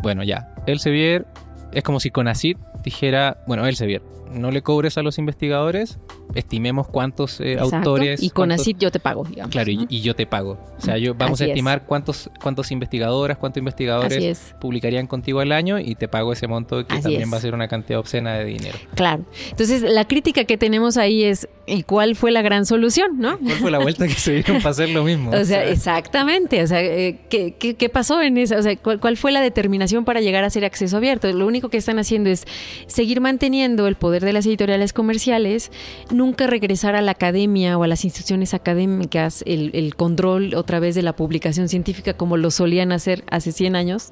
A: bueno, ya, el Sevier es como si Conacit dijera, bueno, el Sevier, no le cobres a los investigadores, estimemos cuántos eh, autores.
C: Y con así yo te pago, digamos.
A: Claro, y, yo te pago. O sea, yo vamos a estimar cuántos, cuántos investigadoras, cuántos investigadores publicarían contigo al año y te pago ese monto que también va a ser una cantidad obscena de dinero.
C: Claro. Entonces, la crítica que tenemos ahí es, ¿y cuál fue la gran solución, no?
A: ¿Cuál fue la vuelta que se dieron para hacer lo mismo?
C: o, sea, exactamente. O sea, eh, ¿qué, qué, pasó en esa? O sea, ¿cuál, ¿cuál fue la determinación para llegar a ser acceso abierto? Lo único que están haciendo es seguir manteniendo el poder de las editoriales comerciales, nunca regresar a la academia o a las instituciones académicas el, control otra vez de la publicación científica como lo solían hacer hace 100 años,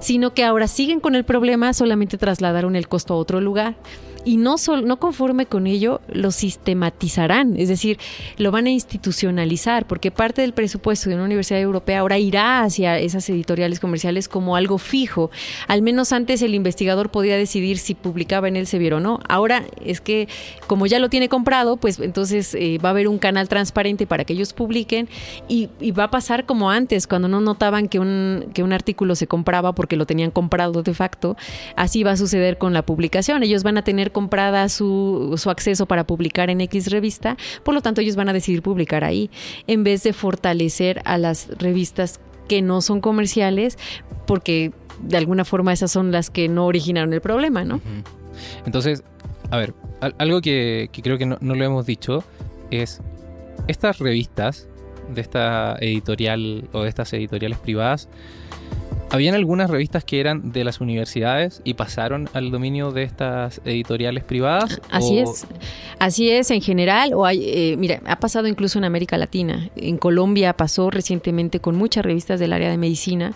C: sino que ahora siguen con el problema, solamente trasladaron el costo a otro lugar y no, no conforme con ello, lo sistematizarán, es decir, lo van a institucionalizar, porque parte del presupuesto de una universidad europea ahora irá hacia esas editoriales comerciales como algo fijo. Al menos antes el investigador podía decidir si publicaba en él Sevier o no. Ahora es que como ya lo tiene comprado, pues entonces eh, va a haber un canal transparente para que ellos publiquen y, va a pasar como antes, cuando no notaban que un, que un artículo se compraba porque lo tenían comprado de facto, así va a suceder con la publicación. Ellos van a tener comprada su, su acceso para publicar en X revista, por lo tanto ellos van a decidir publicar ahí, en vez de fortalecer a las revistas que no son comerciales, porque de alguna forma esas son las que no originaron el problema, ¿no?
A: Entonces, a ver, algo que, creo que no, no, lo hemos dicho es, estas revistas de esta editorial o de estas editoriales privadas, Habían algunas revistas que eran de las universidades y pasaron al dominio de estas editoriales privadas.
C: Así es, así es en general. O hay, eh, mira, ha pasado incluso en América Latina. En Colombia pasó recientemente con muchas revistas del área de medicina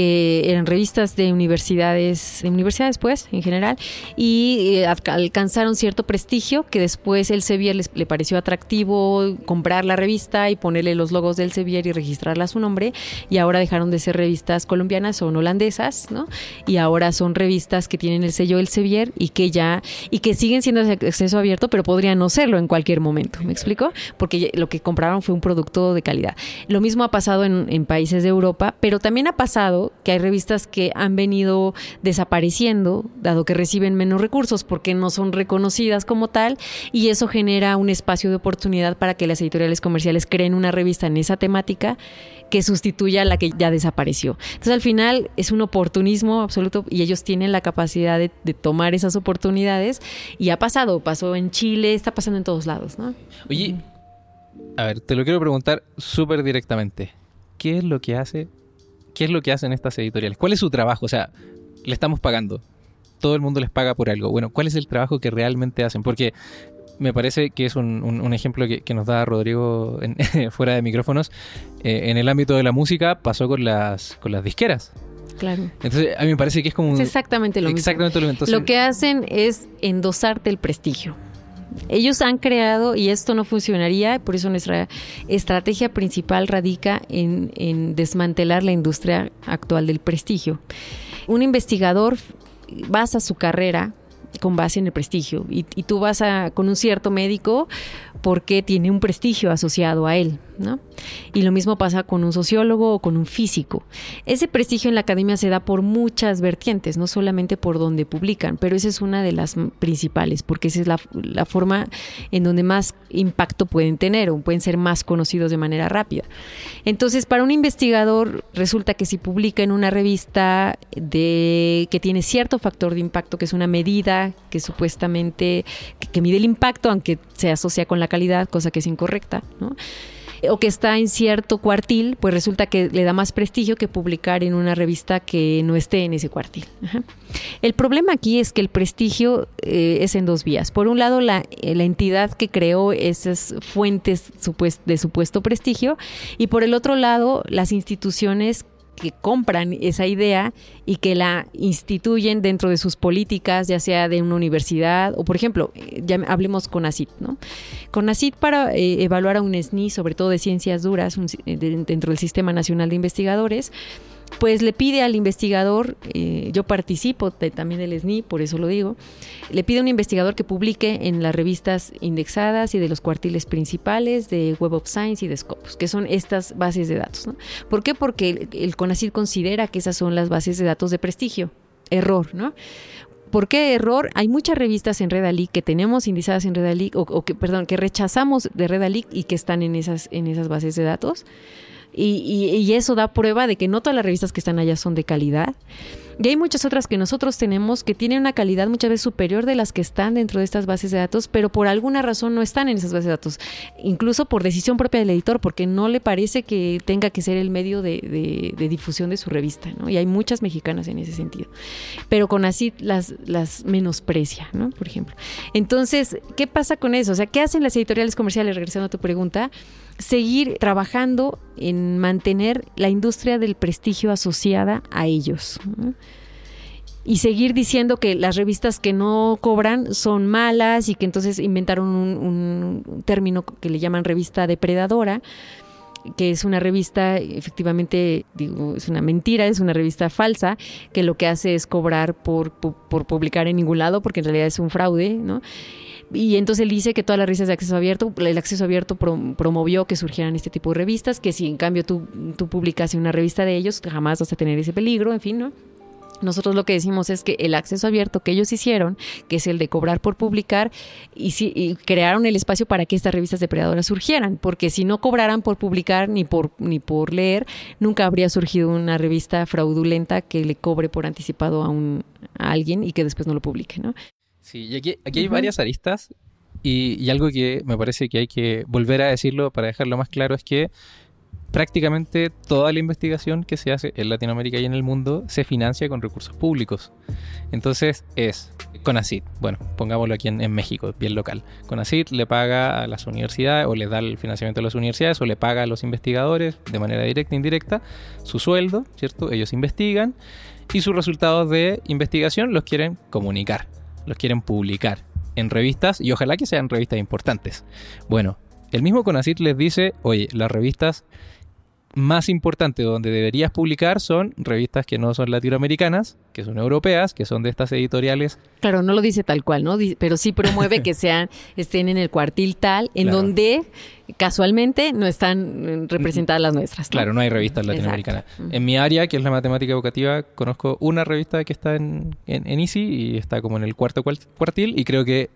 C: que eran revistas de universidades, de universidades pues, en general, y eh, alcanzaron cierto prestigio que después el Sevier les, le pareció atractivo comprar la revista y ponerle los logos del Sevier y registrarla a su nombre, y ahora dejaron de ser revistas colombianas, son holandesas, ¿no? Y ahora son revistas que tienen el sello del Sevier y que ya, y que siguen siendo de acceso abierto, pero podrían no serlo en cualquier momento, ¿me explico? Porque lo que compraron fue un producto de calidad. Lo mismo ha pasado en, en países de Europa, pero también ha pasado que hay revistas que han venido desapareciendo, dado que reciben menos recursos porque no son reconocidas como tal, y eso genera un espacio de oportunidad para que las editoriales comerciales creen una revista en esa temática que sustituya a la que ya desapareció. Entonces al final es un oportunismo absoluto y ellos tienen la capacidad de, tomar esas oportunidades y ha pasado, pasó en Chile, está pasando en todos lados, ¿no?
A: Oye, a ver, te lo quiero preguntar súper directamente. ¿Qué es lo que hace ¿qué es lo que hacen estas editoriales? ¿Cuál es su trabajo? O sea, le estamos pagando. Todo el mundo les paga por algo. Bueno, ¿cuál es el trabajo que realmente hacen? Porque me parece que es un, ejemplo que, nos da Rodrigo fuera de micrófonos. Eh, en el ámbito de la música pasó con las, con las disqueras.
C: Claro.
A: Entonces, a mí me parece que es como...
C: Es exactamente lo
A: exactamente
C: mismo. Lo, lo que hacen es endosarte el prestigio. Ellos han creado, y esto no funcionaría, por eso nuestra estrategia principal radica en, desmantelar la industria actual del prestigio. Un investigador basa su carrera con base en el prestigio y, y tú vas a, con un cierto médico porque tiene un prestigio asociado a él. Y lo mismo pasa con un sociólogo o con un físico. Ese prestigio en la academia se da por muchas vertientes, no solamente por donde publican, pero esa es una de las principales, porque esa es la, forma en donde más impacto pueden tener o pueden ser más conocidos de manera rápida. Entonces, para un investigador resulta que si publica en una revista que tiene cierto factor de impacto, que es una medida que supuestamente que mide el impacto, aunque se asocia con la calidad, cosa que es incorrecta, ¿no? O que está en cierto cuartil, pues resulta que le da más prestigio que publicar en una revista que no esté en ese cuartil. El problema aquí es que el prestigio eh, es en dos vías. Por un lado, la, eh, la entidad que creó esas fuentes de supuesto prestigio y por el otro lado, las instituciones que compran esa idea y que la instituyen dentro de sus políticas, ya sea de una universidad o, por ejemplo, eh, ya hablemos con ACID, ¿no? Con ACID para eh, evaluar a un SNI, sobre todo de ciencias duras, eh, dentro del Sistema Nacional de Investigadores, pues le pide al investigador, eh, yo participo también del SNI, por eso lo digo, le pide a un investigador que publique en las revistas indexadas y de los cuartiles principales de Web of Science y de Scopus, que son estas bases de datos. ¿no? ¿Por qué? Porque el, el CONACYT considera que esas son las bases de datos de prestigio. Error, ¿no? ¿Por qué error? Hay muchas revistas en Redalic que tenemos indizadas en Redalic o, o que, perdón, que rechazamos de Redalic y que están en esas, en esas bases de datos. Y, y, eso da prueba de que no todas las revistas que están allá son de calidad. Y hay muchas otras que nosotros tenemos que tienen una calidad muchas veces superior de las que están dentro de estas bases de datos, pero por alguna razón no están en esas bases de datos, incluso por decisión propia del editor, porque no le parece que tenga que ser el medio de, difusión de su revista, ¿no? Y hay muchas mexicanas en ese sentido. Pero con así las, las menosprecia, ¿no? Por ejemplo. Entonces, ¿qué pasa con eso? O sea, ¿qué hacen las editoriales comerciales, regresando a tu pregunta? Seguir trabajando en mantener la industria del prestigio asociada a ellos. Y seguir diciendo que las revistas que no cobran son malas y que entonces inventaron un, término que le llaman revista depredadora que es una revista, efectivamente, digo, es una mentira, es una revista falsa, que lo que hace es cobrar por, por publicar en ningún lado, porque en realidad es un fraude, ¿no? Y entonces él dice que todas las revistas de acceso abierto, el acceso abierto promovió que surgieran este tipo de revistas, que si en cambio tú, tú publicas una revista de ellos, jamás vas a tener ese peligro, en fin, ¿no? Nosotros lo que decimos es que el acceso abierto que ellos hicieron, que es el de cobrar por publicar, y, si, crearon el espacio para que estas revistas depredadoras surgieran, porque si no cobraran por publicar ni por, ni por leer, nunca habría surgido una revista fraudulenta que le cobre por anticipado a, un, a alguien y que después no lo publique, ¿no?
A: Sí, y aquí, aquí hay varias aristas y, algo que me parece que hay que volver a decirlo para dejarlo más claro es que prácticamente toda la investigación que se hace en Latinoamérica y en el mundo se financia con recursos públicos. Entonces es CONACIT, bueno, pongámoslo aquí en, México, bien local. CONACIT le paga a las universidades o le da el financiamiento a las universidades o le paga a los investigadores de manera directa e indirecta su sueldo, ¿cierto? Ellos investigan y sus resultados de investigación los quieren comunicar, los quieren publicar en revistas y ojalá que sean revistas importantes. Bueno, el mismo CONACIT les dice, oye, las revistas más importante donde deberías publicar son revistas que no son latinoamericanas, que son europeas, que son de estas editoriales.
C: Claro, no lo dice tal cual, ¿no? Pero sí promueve que sean, estén en el cuartil tal, en donde casualmente no están representadas las nuestras.
A: Claro, no hay revistas latinoamericanas. En mi área, que es la matemática educativa, conozco una revista que está en, en, en ICI y está como en el cuarto cuartil y creo que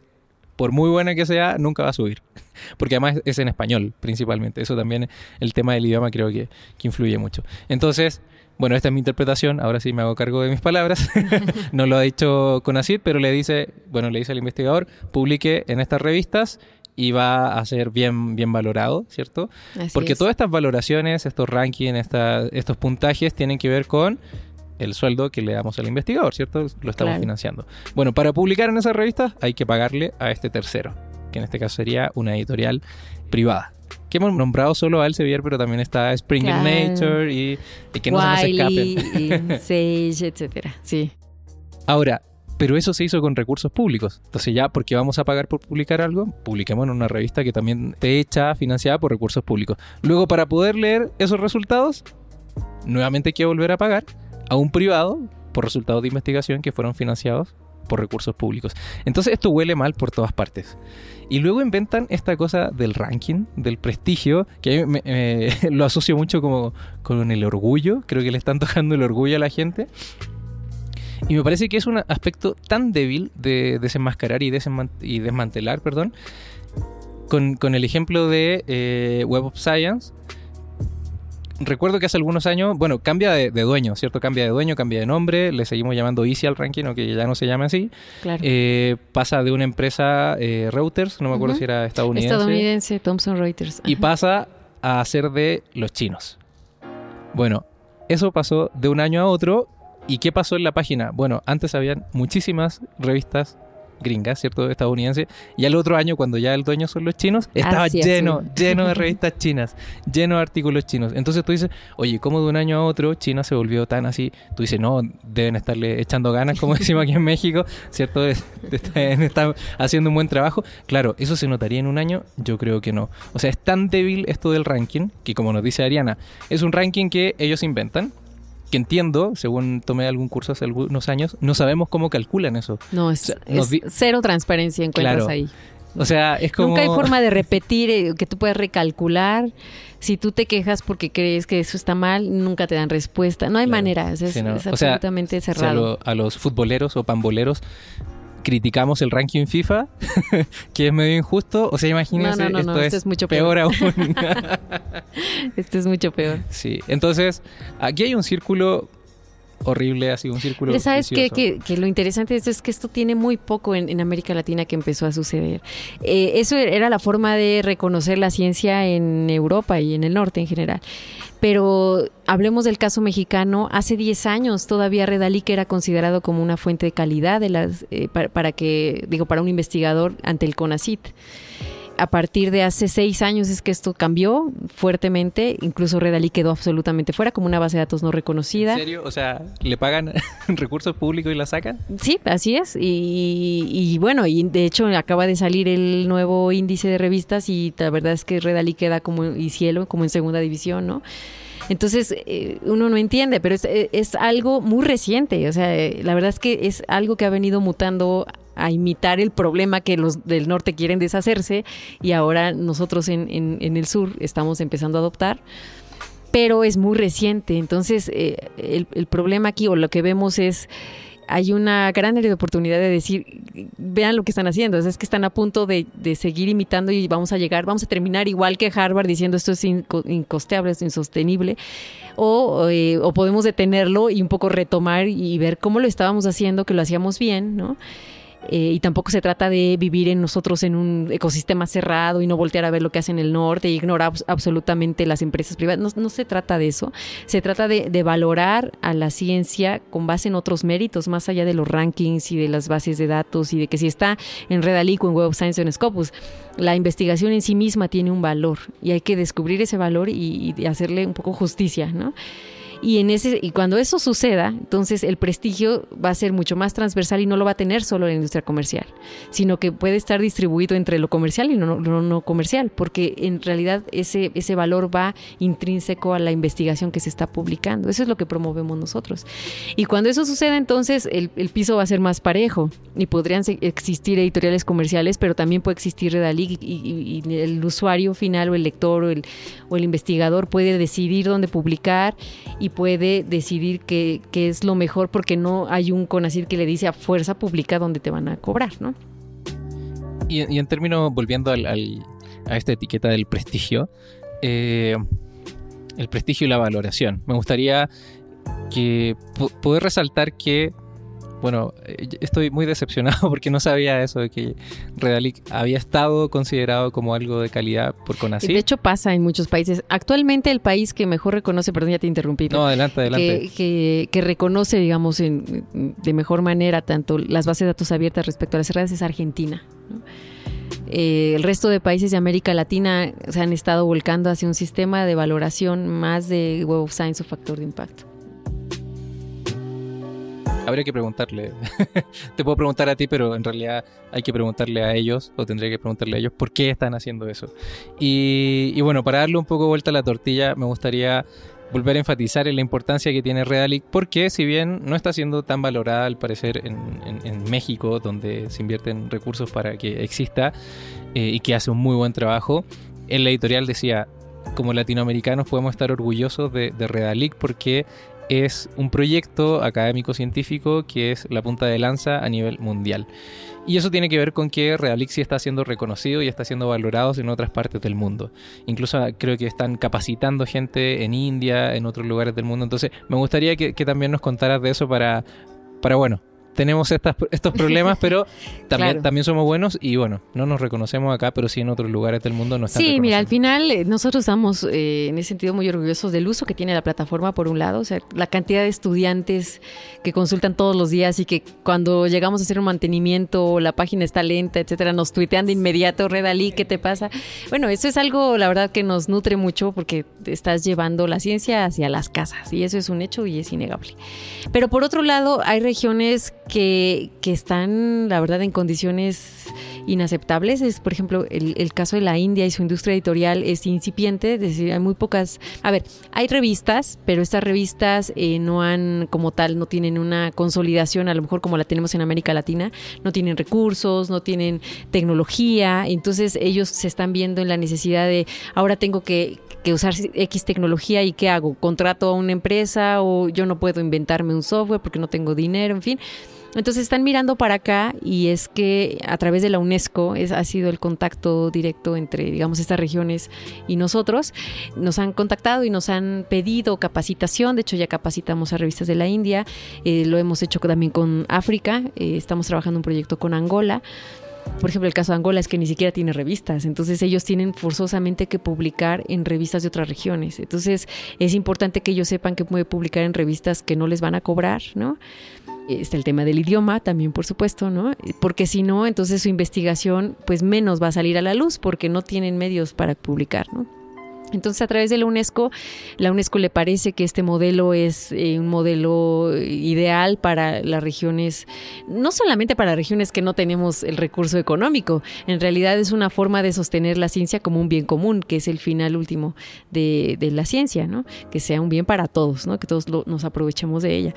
A: por muy buena que sea, nunca va a subir. Porque además es en español principalmente. Eso también, el tema del idioma creo que, influye mucho. Entonces, bueno, esta es mi interpretación. Ahora sí me hago cargo de mis palabras. no lo ha dicho Conacid, pero le dice, bueno, le dice al investigador, publique en estas revistas y va a ser bien, bien valorado, ¿cierto? Porque todas estas valoraciones, estos rankings, estos puntajes tienen que ver con el sueldo que le damos al investigador, ¿cierto? Lo estamos financiando. Bueno, para publicar en esas revistas hay que pagarle a este tercero, que en este caso sería una editorial privada. Que hemos nombrado solo a Elsevier, pero también está Springer Nature y, que no se nos
C: escapen. Sage, etcétera. Sí.
A: Ahora, pero eso se hizo con recursos públicos. Entonces ya, porque vamos a pagar por publicar algo, publiquemos en una revista que también esté hecha, financiada por recursos públicos. Luego, para poder leer esos resultados, nuevamente hay que volver a pagar a un privado por resultados de investigación que fueron financiados por recursos públicos. Entonces esto huele mal por todas partes. Y luego inventan esta cosa del ranking, del prestigio, que me, lo asocio mucho como con el orgullo. Creo que le están tocando el orgullo a la gente. Y me parece que es un aspecto tan débil de desenmascarar y, y desmantelar, perdón, con, el ejemplo de eh, Web of Science, recuerdo que hace algunos años, bueno, cambia de, dueño, ¿cierto? Cambia de dueño, cambia de nombre, le seguimos llamando Easy al ranking, aunque ya no se llame así. Claro. Eh, pasa de una empresa eh, Reuters, no me acuerdo si era estadounidense.
C: Estadounidense, Thomson Reuters.
A: Y pasa a ser de los chinos. Bueno, eso pasó de un año a otro. ¿Y qué pasó en la página? Bueno, antes habían muchísimas revistas gringas, ¿cierto? Estadounidense. Y al otro año, cuando ya el dueño son los chinos, estaba lleno, lleno de revistas chinas, lleno de artículos chinos. Entonces tú dices, oye, ¿cómo de un año a otro China se volvió tan así? Tú dices, no, deben estarle echando ganas, como decimos aquí en México, ¿cierto? Están haciendo un buen trabajo. Claro, ¿eso se notaría en un año? Yo creo que no. O sea, es tan débil esto del ranking, que como nos dice Ariana, es un ranking que ellos inventan, que entiendo, según tomé algún curso hace algunos años, no sabemos cómo calculan eso.
C: No, es, cero transparencia encuentras ahí.
A: O sea, es como...
C: Nunca hay forma de repetir, eh, que tú puedas recalcular. Si tú te quejas porque crees que eso está mal, nunca te dan respuesta. No hay manera, es, absolutamente cerrado.
A: a los futboleros o pamboleros criticamos el ranking FIFA, que es medio injusto. O sea, imagínense, esto es, mucho peor, aún.
C: esto es mucho peor.
A: Sí, entonces aquí hay un círculo horrible, así un círculo.
C: ¿Sabes que, que, lo interesante de esto es que esto tiene muy poco en, América Latina que empezó a suceder. Eh, eso era la forma de reconocer la ciencia en Europa y en el norte en general. Pero hablemos del caso mexicano. Hace 10 años todavía Redalic era considerado como una fuente de calidad de las, eh, para, que, digo, para un investigador ante el CONACIT a partir de hace seis años es que esto cambió fuertemente. Incluso Redalí quedó absolutamente fuera como una base de datos no reconocida.
A: ¿En serio? O sea, ¿le pagan recursos públicos y la sacan?
C: Sí, así es. Y, bueno, y de hecho acaba de salir el nuevo índice de revistas y la verdad es que Redalí queda como y cielo, como en segunda división, ¿no? Entonces, eh, uno no entiende, pero es, es, algo muy reciente. O sea, la verdad es que es algo que ha venido mutando a imitar el problema que los del norte quieren deshacerse y ahora nosotros en, en, el sur estamos empezando a adoptar pero es muy reciente. Entonces, eh, el, el, problema aquí o lo que vemos es, hay una gran oportunidad de decir, vean lo que están haciendo, es que están a punto de, de, seguir imitando y vamos a llegar, vamos a terminar igual que Harvard diciendo esto es incosteable, es insostenible, o, eh, o podemos detenerlo y un poco retomar y ver cómo lo estábamos haciendo, que lo hacíamos bien, ¿no? Eh, y tampoco se trata de vivir en nosotros en un ecosistema cerrado y no voltear a ver lo que hace en el norte y ignorar absolutamente las empresas privadas. No, se trata de eso. Se trata de, valorar a la ciencia con base en otros méritos, más allá de los rankings y de las bases de datos y de que si está en Redalic o en Web of Science o en Scopus, la investigación en sí misma tiene un valor y hay que descubrir ese valor y, y hacerle un poco justicia, ¿no? Y, en ese, y cuando eso suceda, entonces el prestigio va a ser mucho más transversal y no lo va a tener solo la industria comercial, sino que puede estar distribuido entre lo comercial y no, no, no comercial, porque en realidad ese, ese valor va intrínseco a la investigación que se está publicando. Eso es lo que promovemos nosotros. Y cuando eso suceda, entonces el, el piso va a ser más parejo y podrían existir editoriales comerciales, pero también puede existir Redalic y, y, el usuario final o el lector o el, o el investigador puede decidir dónde publicar y puede decidir qué, es lo mejor porque no hay un CONACID que le dice a fuerza pública dónde te van a cobrar, ¿no?
A: Y, en términos, volviendo al, a esta etiqueta del prestigio, eh, el prestigio y la valoración. Me gustaría que poder resaltar que bueno, eh, estoy muy decepcionado porque no sabía eso de que Redalic había estado considerado como algo de calidad por CONACYT.
C: De hecho pasa en muchos países. Actualmente el país que mejor reconoce, perdón ya te interrumpí.
A: No, adelante, adelante.
C: Que, que, reconoce, digamos, de mejor manera tanto las bases de datos abiertas respecto a las redes es Argentina. Eh, el resto de países de América Latina se han estado volcando hacia un sistema de valoración más de Web of Science o factor de impacto.
A: Habría que preguntarle. Te puedo preguntar a ti, pero en realidad hay que preguntarle a ellos, o tendría que preguntarle a ellos por qué están haciendo eso. Y, bueno, para darle un poco vuelta a la tortilla, me gustaría volver a enfatizar en la importancia que tiene Redalic, porque si bien no está siendo tan valorada al parecer en, México, donde se invierten recursos para que exista eh, y que hace un muy buen trabajo, en la editorial decía, como latinoamericanos podemos estar orgullosos de, de Redalic porque es un proyecto académico-científico que es la punta de lanza a nivel mundial. Y eso tiene que ver con que Realixi está siendo reconocido y está siendo valorado en otras partes del mundo. Incluso creo que están capacitando gente en India, en otros lugares del mundo. Entonces, me gustaría que, que también nos contaras de eso para, para bueno, tenemos estos problemas, pero también, también somos buenos y bueno, no nos reconocemos acá, pero sí en otros lugares del mundo no están
C: Sí, mira, al final eh, nosotros estamos eh, en ese sentido muy orgullosos del uso que tiene la plataforma por un lado, o sea, la cantidad de estudiantes que consultan todos los días y que cuando llegamos a hacer un mantenimiento, la página está lenta, etcétera, nos tuitean de inmediato, Redalí, ¿qué te pasa? Bueno, eso es algo, la verdad, que nos nutre mucho porque estás llevando la ciencia hacia las casas y eso es un hecho y es innegable. Pero por otro lado, hay regiones que, que están, la verdad, en condiciones inaceptables. Es, por ejemplo, el, caso de la India y su industria editorial es incipiente, es decir, hay muy pocas... A ver, hay revistas, pero estas revistas eh, no han, como tal, no tienen una consolidación, a lo mejor como la tenemos en América Latina, no tienen recursos, no tienen tecnología, entonces ellos se están viendo en la necesidad de, ahora tengo que, que usar X tecnología y ¿qué hago? ¿Contrato a una empresa o yo no puedo inventarme un software porque no tengo dinero? En fin. Entonces están mirando para acá y es que a través de la UNESCO es, ha sido el contacto directo entre, digamos, estas regiones y nosotros. Nos han contactado y nos han pedido capacitación. De hecho, ya capacitamos a revistas de la India. Eh, lo hemos hecho también con África. Eh, estamos trabajando un proyecto con Angola. Por ejemplo, el caso de Angola es que ni siquiera tiene revistas, entonces ellos tienen forzosamente que publicar en revistas de otras regiones. Entonces es importante que ellos sepan que puede publicar en revistas que no les van a cobrar, ¿no? Está el tema del idioma también, por supuesto, ¿no? Porque si no, entonces su investigación pues menos va a salir a la luz porque no tienen medios para publicar, ¿no? Entonces, a través de la UNESCO, la UNESCO le parece que este modelo es eh, un modelo ideal para las regiones, no solamente para regiones que no tenemos el recurso económico, en realidad es una forma de sostener la ciencia como un bien común, que es el final último de, la ciencia, ¿no? Que sea un bien para todos, ¿no? Que todos nos aprovechemos de ella.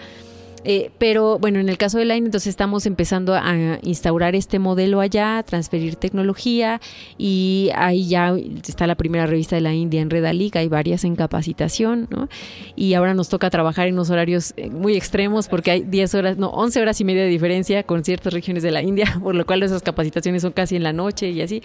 C: Eh, pero bueno, en el caso de Line, entonces estamos empezando a instaurar este modelo allá, a transferir tecnología y ahí ya está la primera revista de la India en Redalic, hay varias en capacitación, ¿no? Y ahora nos toca trabajar en unos horarios eh, muy extremos porque hay 10 horas, no, 11 horas y media de diferencia con ciertas regiones de la India, por lo cual esas capacitaciones son casi en la noche y así.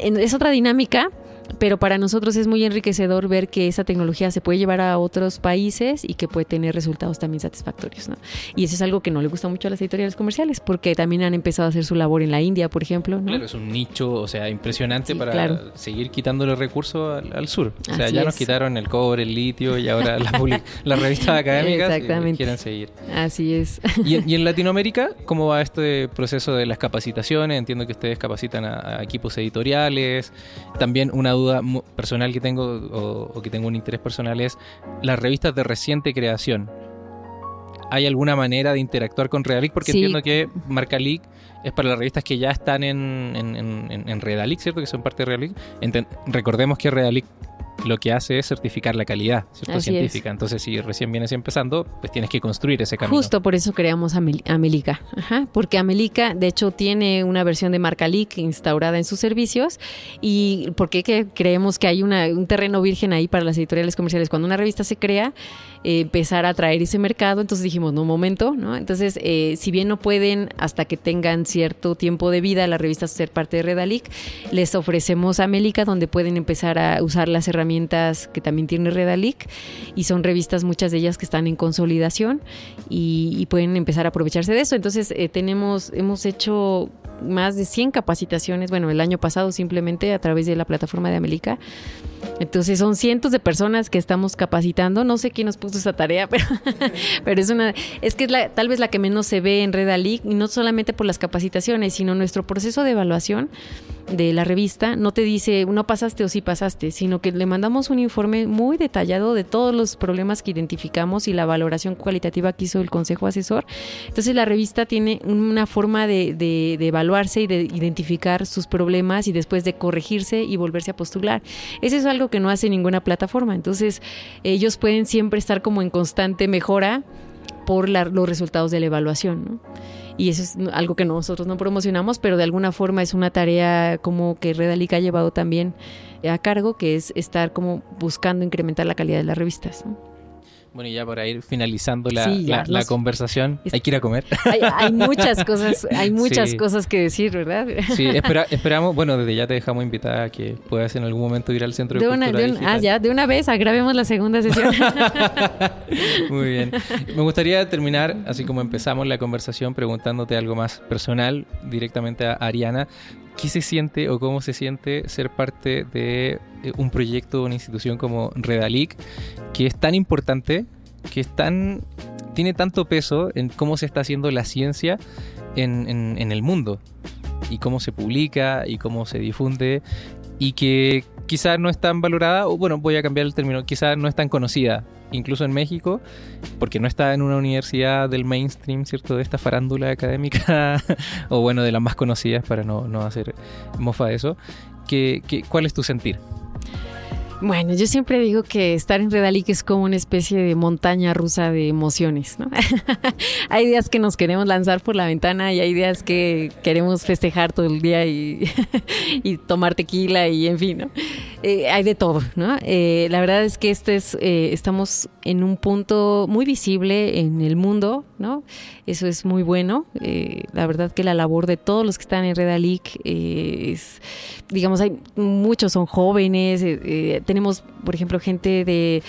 C: Es otra dinámica pero para nosotros es muy enriquecedor ver que esa tecnología se puede llevar a otros países y que puede tener resultados también satisfactorios. ¿no? Y eso es algo que no le gusta mucho a las editoriales comerciales, porque también han empezado a hacer su labor en la India, por ejemplo. ¿no?
A: Claro, es un nicho, o sea, impresionante para seguir quitándole recursos al, sur. O sea, ya nos quitaron el cobre, el litio y ahora las, las revistas académicas quieren seguir.
C: Así es.
A: ¿Y, en Latinoamérica cómo va este proceso de las capacitaciones? Entiendo que ustedes capacitan a equipos editoriales. También una duda personal que tengo o, que tengo un interés personal es las revistas de reciente creación. ¿Hay alguna manera de interactuar con Redalic? Porque entiendo que Marca League es para las revistas que ya están en, en, en, Redalic, ¿cierto? Que son parte de Redalic. recordemos que Redalic lo que hace es certificar la calidad ¿cierto? científica. Entonces, si recién vienes empezando, pues tienes que construir ese camino.
C: Justo por eso creamos Amelica, porque Amelica, de hecho, tiene una versión de marca Leak instaurada en sus servicios y porque que creemos que hay un terreno virgen ahí para las editoriales comerciales. Cuando una revista se crea, empezar a traer ese mercado, entonces dijimos, no, momento, ¿no? Entonces, eh, si bien no pueden hasta que tengan cierto tiempo de vida las revistas ser parte de Redalic, les ofrecemos Amelica donde pueden empezar a usar las herramientas que también tiene Redalic y son revistas muchas de ellas que están en consolidación y, pueden empezar a aprovecharse de eso. Entonces eh, tenemos, hemos hecho más de 100 capacitaciones, bueno, el año pasado simplemente a través de la plataforma de Amelica. Entonces son cientos de personas que estamos capacitando. No sé quién nos puso esa tarea, pero, pero es una, es que es la, tal vez la que menos se ve en Redalic, y no solamente por las capacitaciones, sino nuestro proceso de evaluación de la revista no te dice no pasaste o sí pasaste, sino que le mandamos un informe muy detallado de todos los problemas que identificamos y la valoración cualitativa que hizo el consejo asesor. Entonces la revista tiene una forma de, de, de evaluarse y de identificar sus problemas y después de corregirse y volverse a postular. Eso es algo que no hace ninguna plataforma. Entonces ellos pueden siempre estar como en constante mejora por los resultados de la evaluación. y eso es algo que nosotros no promocionamos, pero de alguna forma es una tarea como que Redalic ha llevado también a cargo, que es estar como buscando incrementar la calidad de las revistas.
A: Bueno, y ya para ir finalizando la, la, conversación, hay que ir a comer.
C: Hay, muchas cosas, hay muchas cosas que decir, ¿verdad?
A: Sí, esperamos, bueno, desde ya te dejamos invitada a que puedas en algún momento ir al Centro de, Cultura
C: de Ah, ya, de una vez, agravemos la segunda sesión.
A: Muy bien. Me gustaría terminar, así como empezamos la conversación, preguntándote algo más personal, directamente a Ariana. ¿Qué se siente o cómo se siente ser parte de un proyecto, una institución como Redalic, que es tan importante, que es tan, tiene tanto peso en cómo se está haciendo la ciencia en, en el mundo? y cómo se publica y cómo se difunde y que quizás no es tan valorada, o bueno, voy a cambiar el término, quizás no es tan conocida, incluso en México, porque no está en una universidad del mainstream, ¿cierto? De esta farándula académica, o bueno, de las más conocidas para no, no hacer mofa de eso. ¿Qué, qué, cuál es tu sentir?
C: Bueno, yo siempre digo que estar en Redalic es como una especie de montaña rusa de emociones, ¿no? hay días que nos queremos lanzar por la ventana y hay días que queremos festejar todo el día y, y tomar tequila y en fin, ¿no? Eh, hay de todo, ¿no? Eh, la verdad es que este es, eh, estamos en un punto muy visible en el mundo, ¿no? Eso es muy bueno. la verdad que la labor de todos los que están en Redalic es, digamos, hay muchos son jóvenes. tenemos, por ejemplo, gente de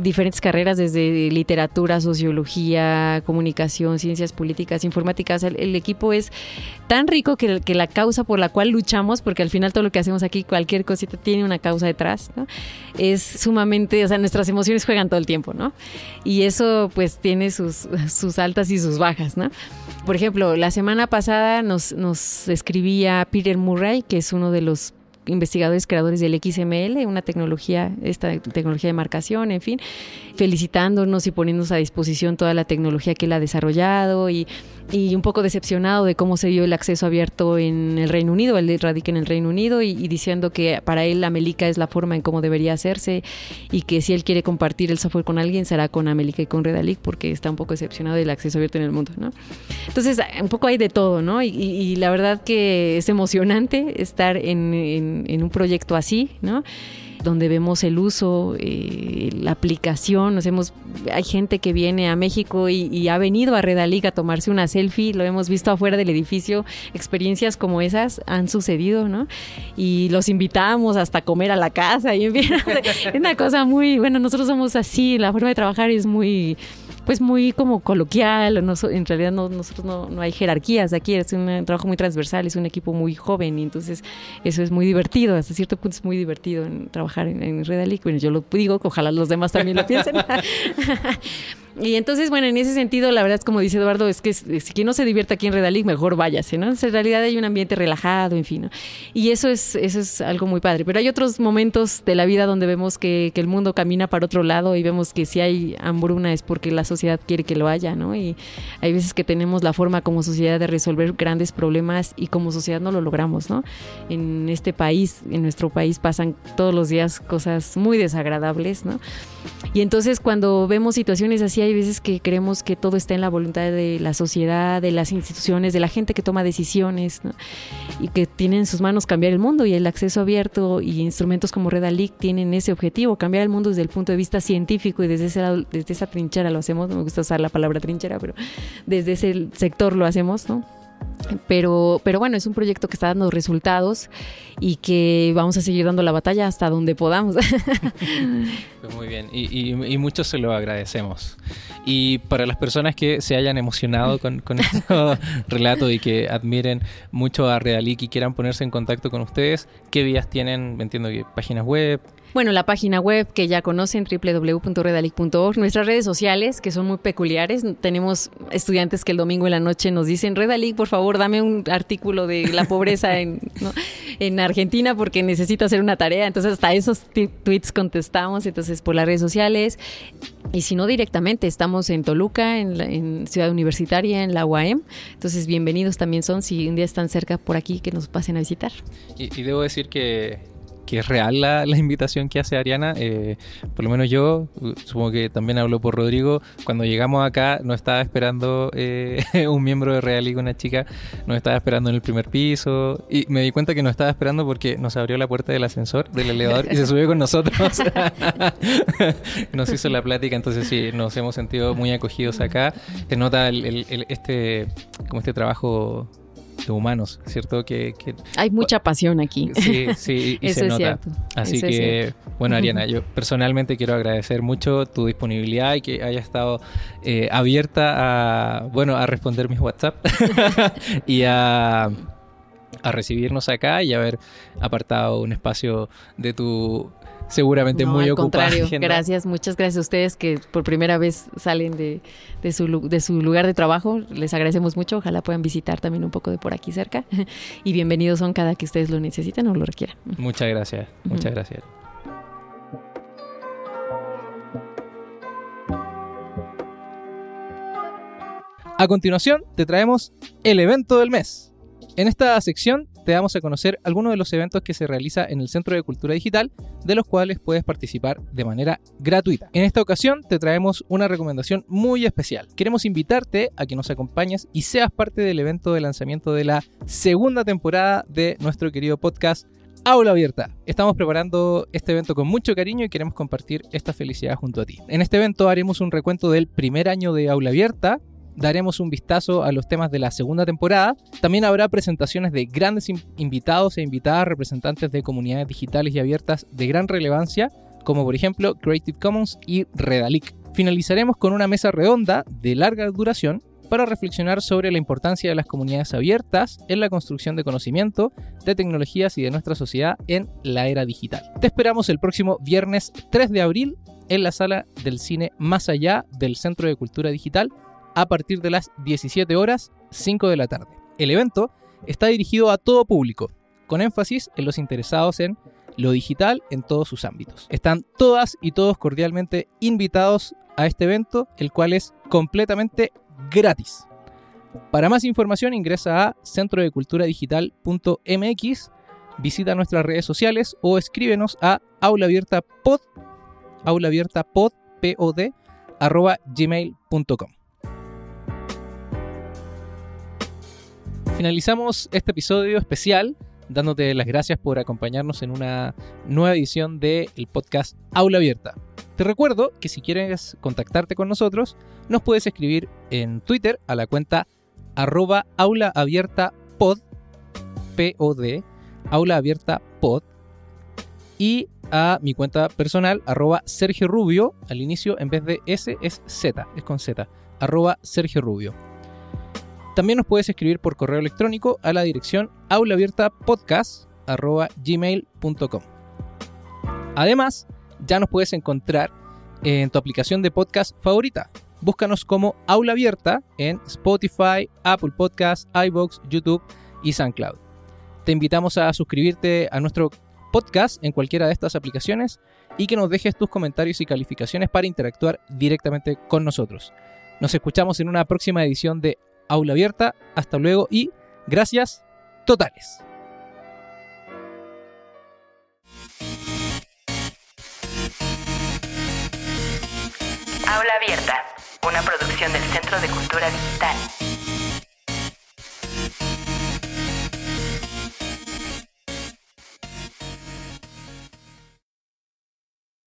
C: diferentes carreras, desde literatura, sociología, comunicación, ciencias políticas, informáticas. El, equipo es tan rico que la causa por la cual luchamos, porque al final todo lo que hacemos aquí, cualquier cosita tiene una causa detrás, ¿no? Es sumamente, o sea, nuestras emociones juegan todo el tiempo, ¿no? Y eso pues tiene sus, sus altas y sus bajas, ¿no? Por ejemplo, la semana pasada nos, nos escribía Peter Murray, que es uno de los investigadores creadores del XML, una tecnología, esta tecnología de marcación, en fin, felicitándonos y poniéndonos a disposición toda la tecnología que él ha desarrollado y y un poco decepcionado de cómo se dio el acceso abierto en el Reino Unido, él radica en el Reino Unido y, diciendo que para él Amelica es la forma en cómo debería hacerse y que si él quiere compartir el software con alguien será con Amelica y con Redalic porque está un poco decepcionado del acceso abierto en el mundo, ¿no? Entonces, un poco hay de todo, ¿no? Y, la verdad que es emocionante estar en, en un proyecto así, ¿no? donde vemos el uso, eh, la aplicación. Nos hemos, hay gente que viene a México y, ha venido a Redalic a tomarse una selfie, lo hemos visto afuera del edificio. Experiencias como esas han sucedido, ¿no? Y los invitamos hasta comer a la casa. Y es una cosa muy, bueno, nosotros somos así, la forma de trabajar es muy pues muy como coloquial, en realidad no, nosotros no, no, hay jerarquías aquí, es un trabajo muy transversal, es un equipo muy joven y entonces eso es muy divertido, hasta cierto punto es muy divertido en trabajar en, en Red Bueno, yo lo digo, ojalá los demás también lo piensen. Y entonces, bueno, en ese sentido, la verdad es como dice Eduardo, es que si quien no se divierte aquí en Redalic, mejor váyase, ¿no? en realidad hay un ambiente relajado, en fin, ¿no? Y eso es, eso es algo muy padre. Pero hay otros momentos de la vida donde vemos que, que, el mundo camina para otro lado y vemos que si hay hambruna es porque la sociedad quiere que lo haya, ¿no? Y hay veces que tenemos la forma como sociedad de resolver grandes problemas y como sociedad no lo logramos, ¿no? En este país, en nuestro país pasan todos los días cosas muy desagradables, ¿no? Y entonces cuando vemos situaciones así hay veces que creemos que todo está en la voluntad de la sociedad, de las instituciones, de la gente que toma decisiones y que tienen en sus manos cambiar el mundo y el acceso abierto y instrumentos como Redalic tienen ese objetivo, cambiar el mundo desde el punto de vista científico y desde, ese, desde esa trinchera lo hacemos, no me gusta usar la palabra trinchera, pero desde ese sector lo hacemos, ¿no? Pero, pero bueno, es un proyecto que está dando resultados y que vamos a seguir dando la batalla hasta donde podamos.
A: Pues muy bien, y, y, mucho se lo agradecemos. Y para las personas que se hayan emocionado con, con este relato y que admiren mucho a Realic y quieran ponerse en contacto con ustedes, ¿qué vías tienen? Entiendo que páginas web,
C: bueno, la página web que ya conocen, www.redalic.org, nuestras redes sociales, que son muy peculiares. Tenemos estudiantes que el domingo en la noche nos dicen, Redalic, por favor, dame un artículo de la pobreza en, en Argentina porque necesito hacer una tarea. Entonces, hasta esos tweets contestamos. Entonces, por las redes sociales. Y si no directamente, estamos en Toluca, en, Ciudad Universitaria, en la UAM. Entonces, bienvenidos también son si un día están cerca por aquí que nos pasen a visitar.
A: y debo decir que que es real la, invitación que hace Ariana. Eh, por lo menos yo, supongo que también hablo por Rodrigo, cuando llegamos acá no estaba esperando eh, un miembro de Real y una chica, nos estaba esperando en el primer piso y me di cuenta que nos estaba esperando porque nos abrió la puerta del ascensor, del elevador y se subió con nosotros. nos hizo la plática, entonces sí, nos hemos sentido muy acogidos acá. Se nota este, como este trabajo de humanos, ¿cierto? Que,
C: Hay mucha pasión aquí.
A: Sí, sí, y se nota. Así que, bueno, Ariana, yo personalmente quiero agradecer mucho tu disponibilidad y que haya estado eh, abierta a, bueno, a responder mis WhatsApp y a a recibirnos acá y haber apartado un espacio de tu seguramente muy al Contrario,
C: gracias, muchas gracias a ustedes que por primera vez salen de, de, su, de su lugar de trabajo. Les agradecemos mucho. Ojalá puedan visitar también un poco de por aquí cerca. Y bienvenidos son cada que ustedes lo necesiten o lo requieran.
A: Muchas gracias, muchas gracias. A continuación, te traemos el evento del mes. En esta sección te damos a conocer algunos de los eventos que se realiza en el Centro de Cultura Digital, de los cuales puedes participar de manera gratuita. En esta ocasión te traemos una recomendación muy especial. Queremos invitarte a que nos acompañes y seas parte del evento de lanzamiento de la segunda temporada de nuestro querido podcast Aula Abierta. Estamos preparando este evento con mucho cariño y queremos compartir esta felicidad junto a ti. En este evento haremos un recuento del primer año de Aula Abierta, daremos un vistazo a los temas de la segunda temporada. También habrá presentaciones de grandes invitados e invitadas representantes de comunidades digitales y abiertas de gran relevancia, como por ejemplo Creative Commons y Redalic. Finalizaremos con una mesa redonda de larga duración para reflexionar sobre la importancia de las comunidades abiertas en la construcción de conocimiento, de tecnologías y de nuestra sociedad en la era digital. Te esperamos el próximo viernes 3 de abril en la sala del cine Más Allá del Centro de Cultura Digital a partir de las 17 horas 5 de la tarde. El evento está dirigido a todo público, con énfasis en los interesados en lo digital en todos sus ámbitos. Están todas y todos cordialmente invitados a este evento, el cual es completamente gratis. Para más información ingresa a centrodeculturadigital.mx, visita nuestras redes sociales o escríbenos a aulaabiertapod, aulaabiertapod, arroba gmail.com. Finalizamos este episodio especial dándote las gracias por acompañarnos en una nueva edición del podcast Aula Abierta. Te recuerdo que si quieres contactarte con nosotros, nos puedes escribir en Twitter a la cuenta arroba pod, P-O-D, aula abierta pod, y a mi cuenta personal, arroba Sergio Rubio, al inicio en vez de S es Z, es con Z, arroba Sergio Rubio. También nos puedes escribir por correo electrónico a la dirección aulaabiertapodcast.gmail.com Además, ya nos puedes encontrar en tu aplicación de podcast favorita. Búscanos como Aula Abierta en Spotify, Apple Podcasts, iBox, YouTube y SoundCloud. Te invitamos a suscribirte a nuestro podcast en cualquiera de estas aplicaciones y que nos dejes tus comentarios y calificaciones para interactuar directamente con nosotros. Nos escuchamos en una próxima edición de Aula Abierta. Hasta luego y gracias totales.
B: Aula Abierta, una producción del Centro de Cultura Digital.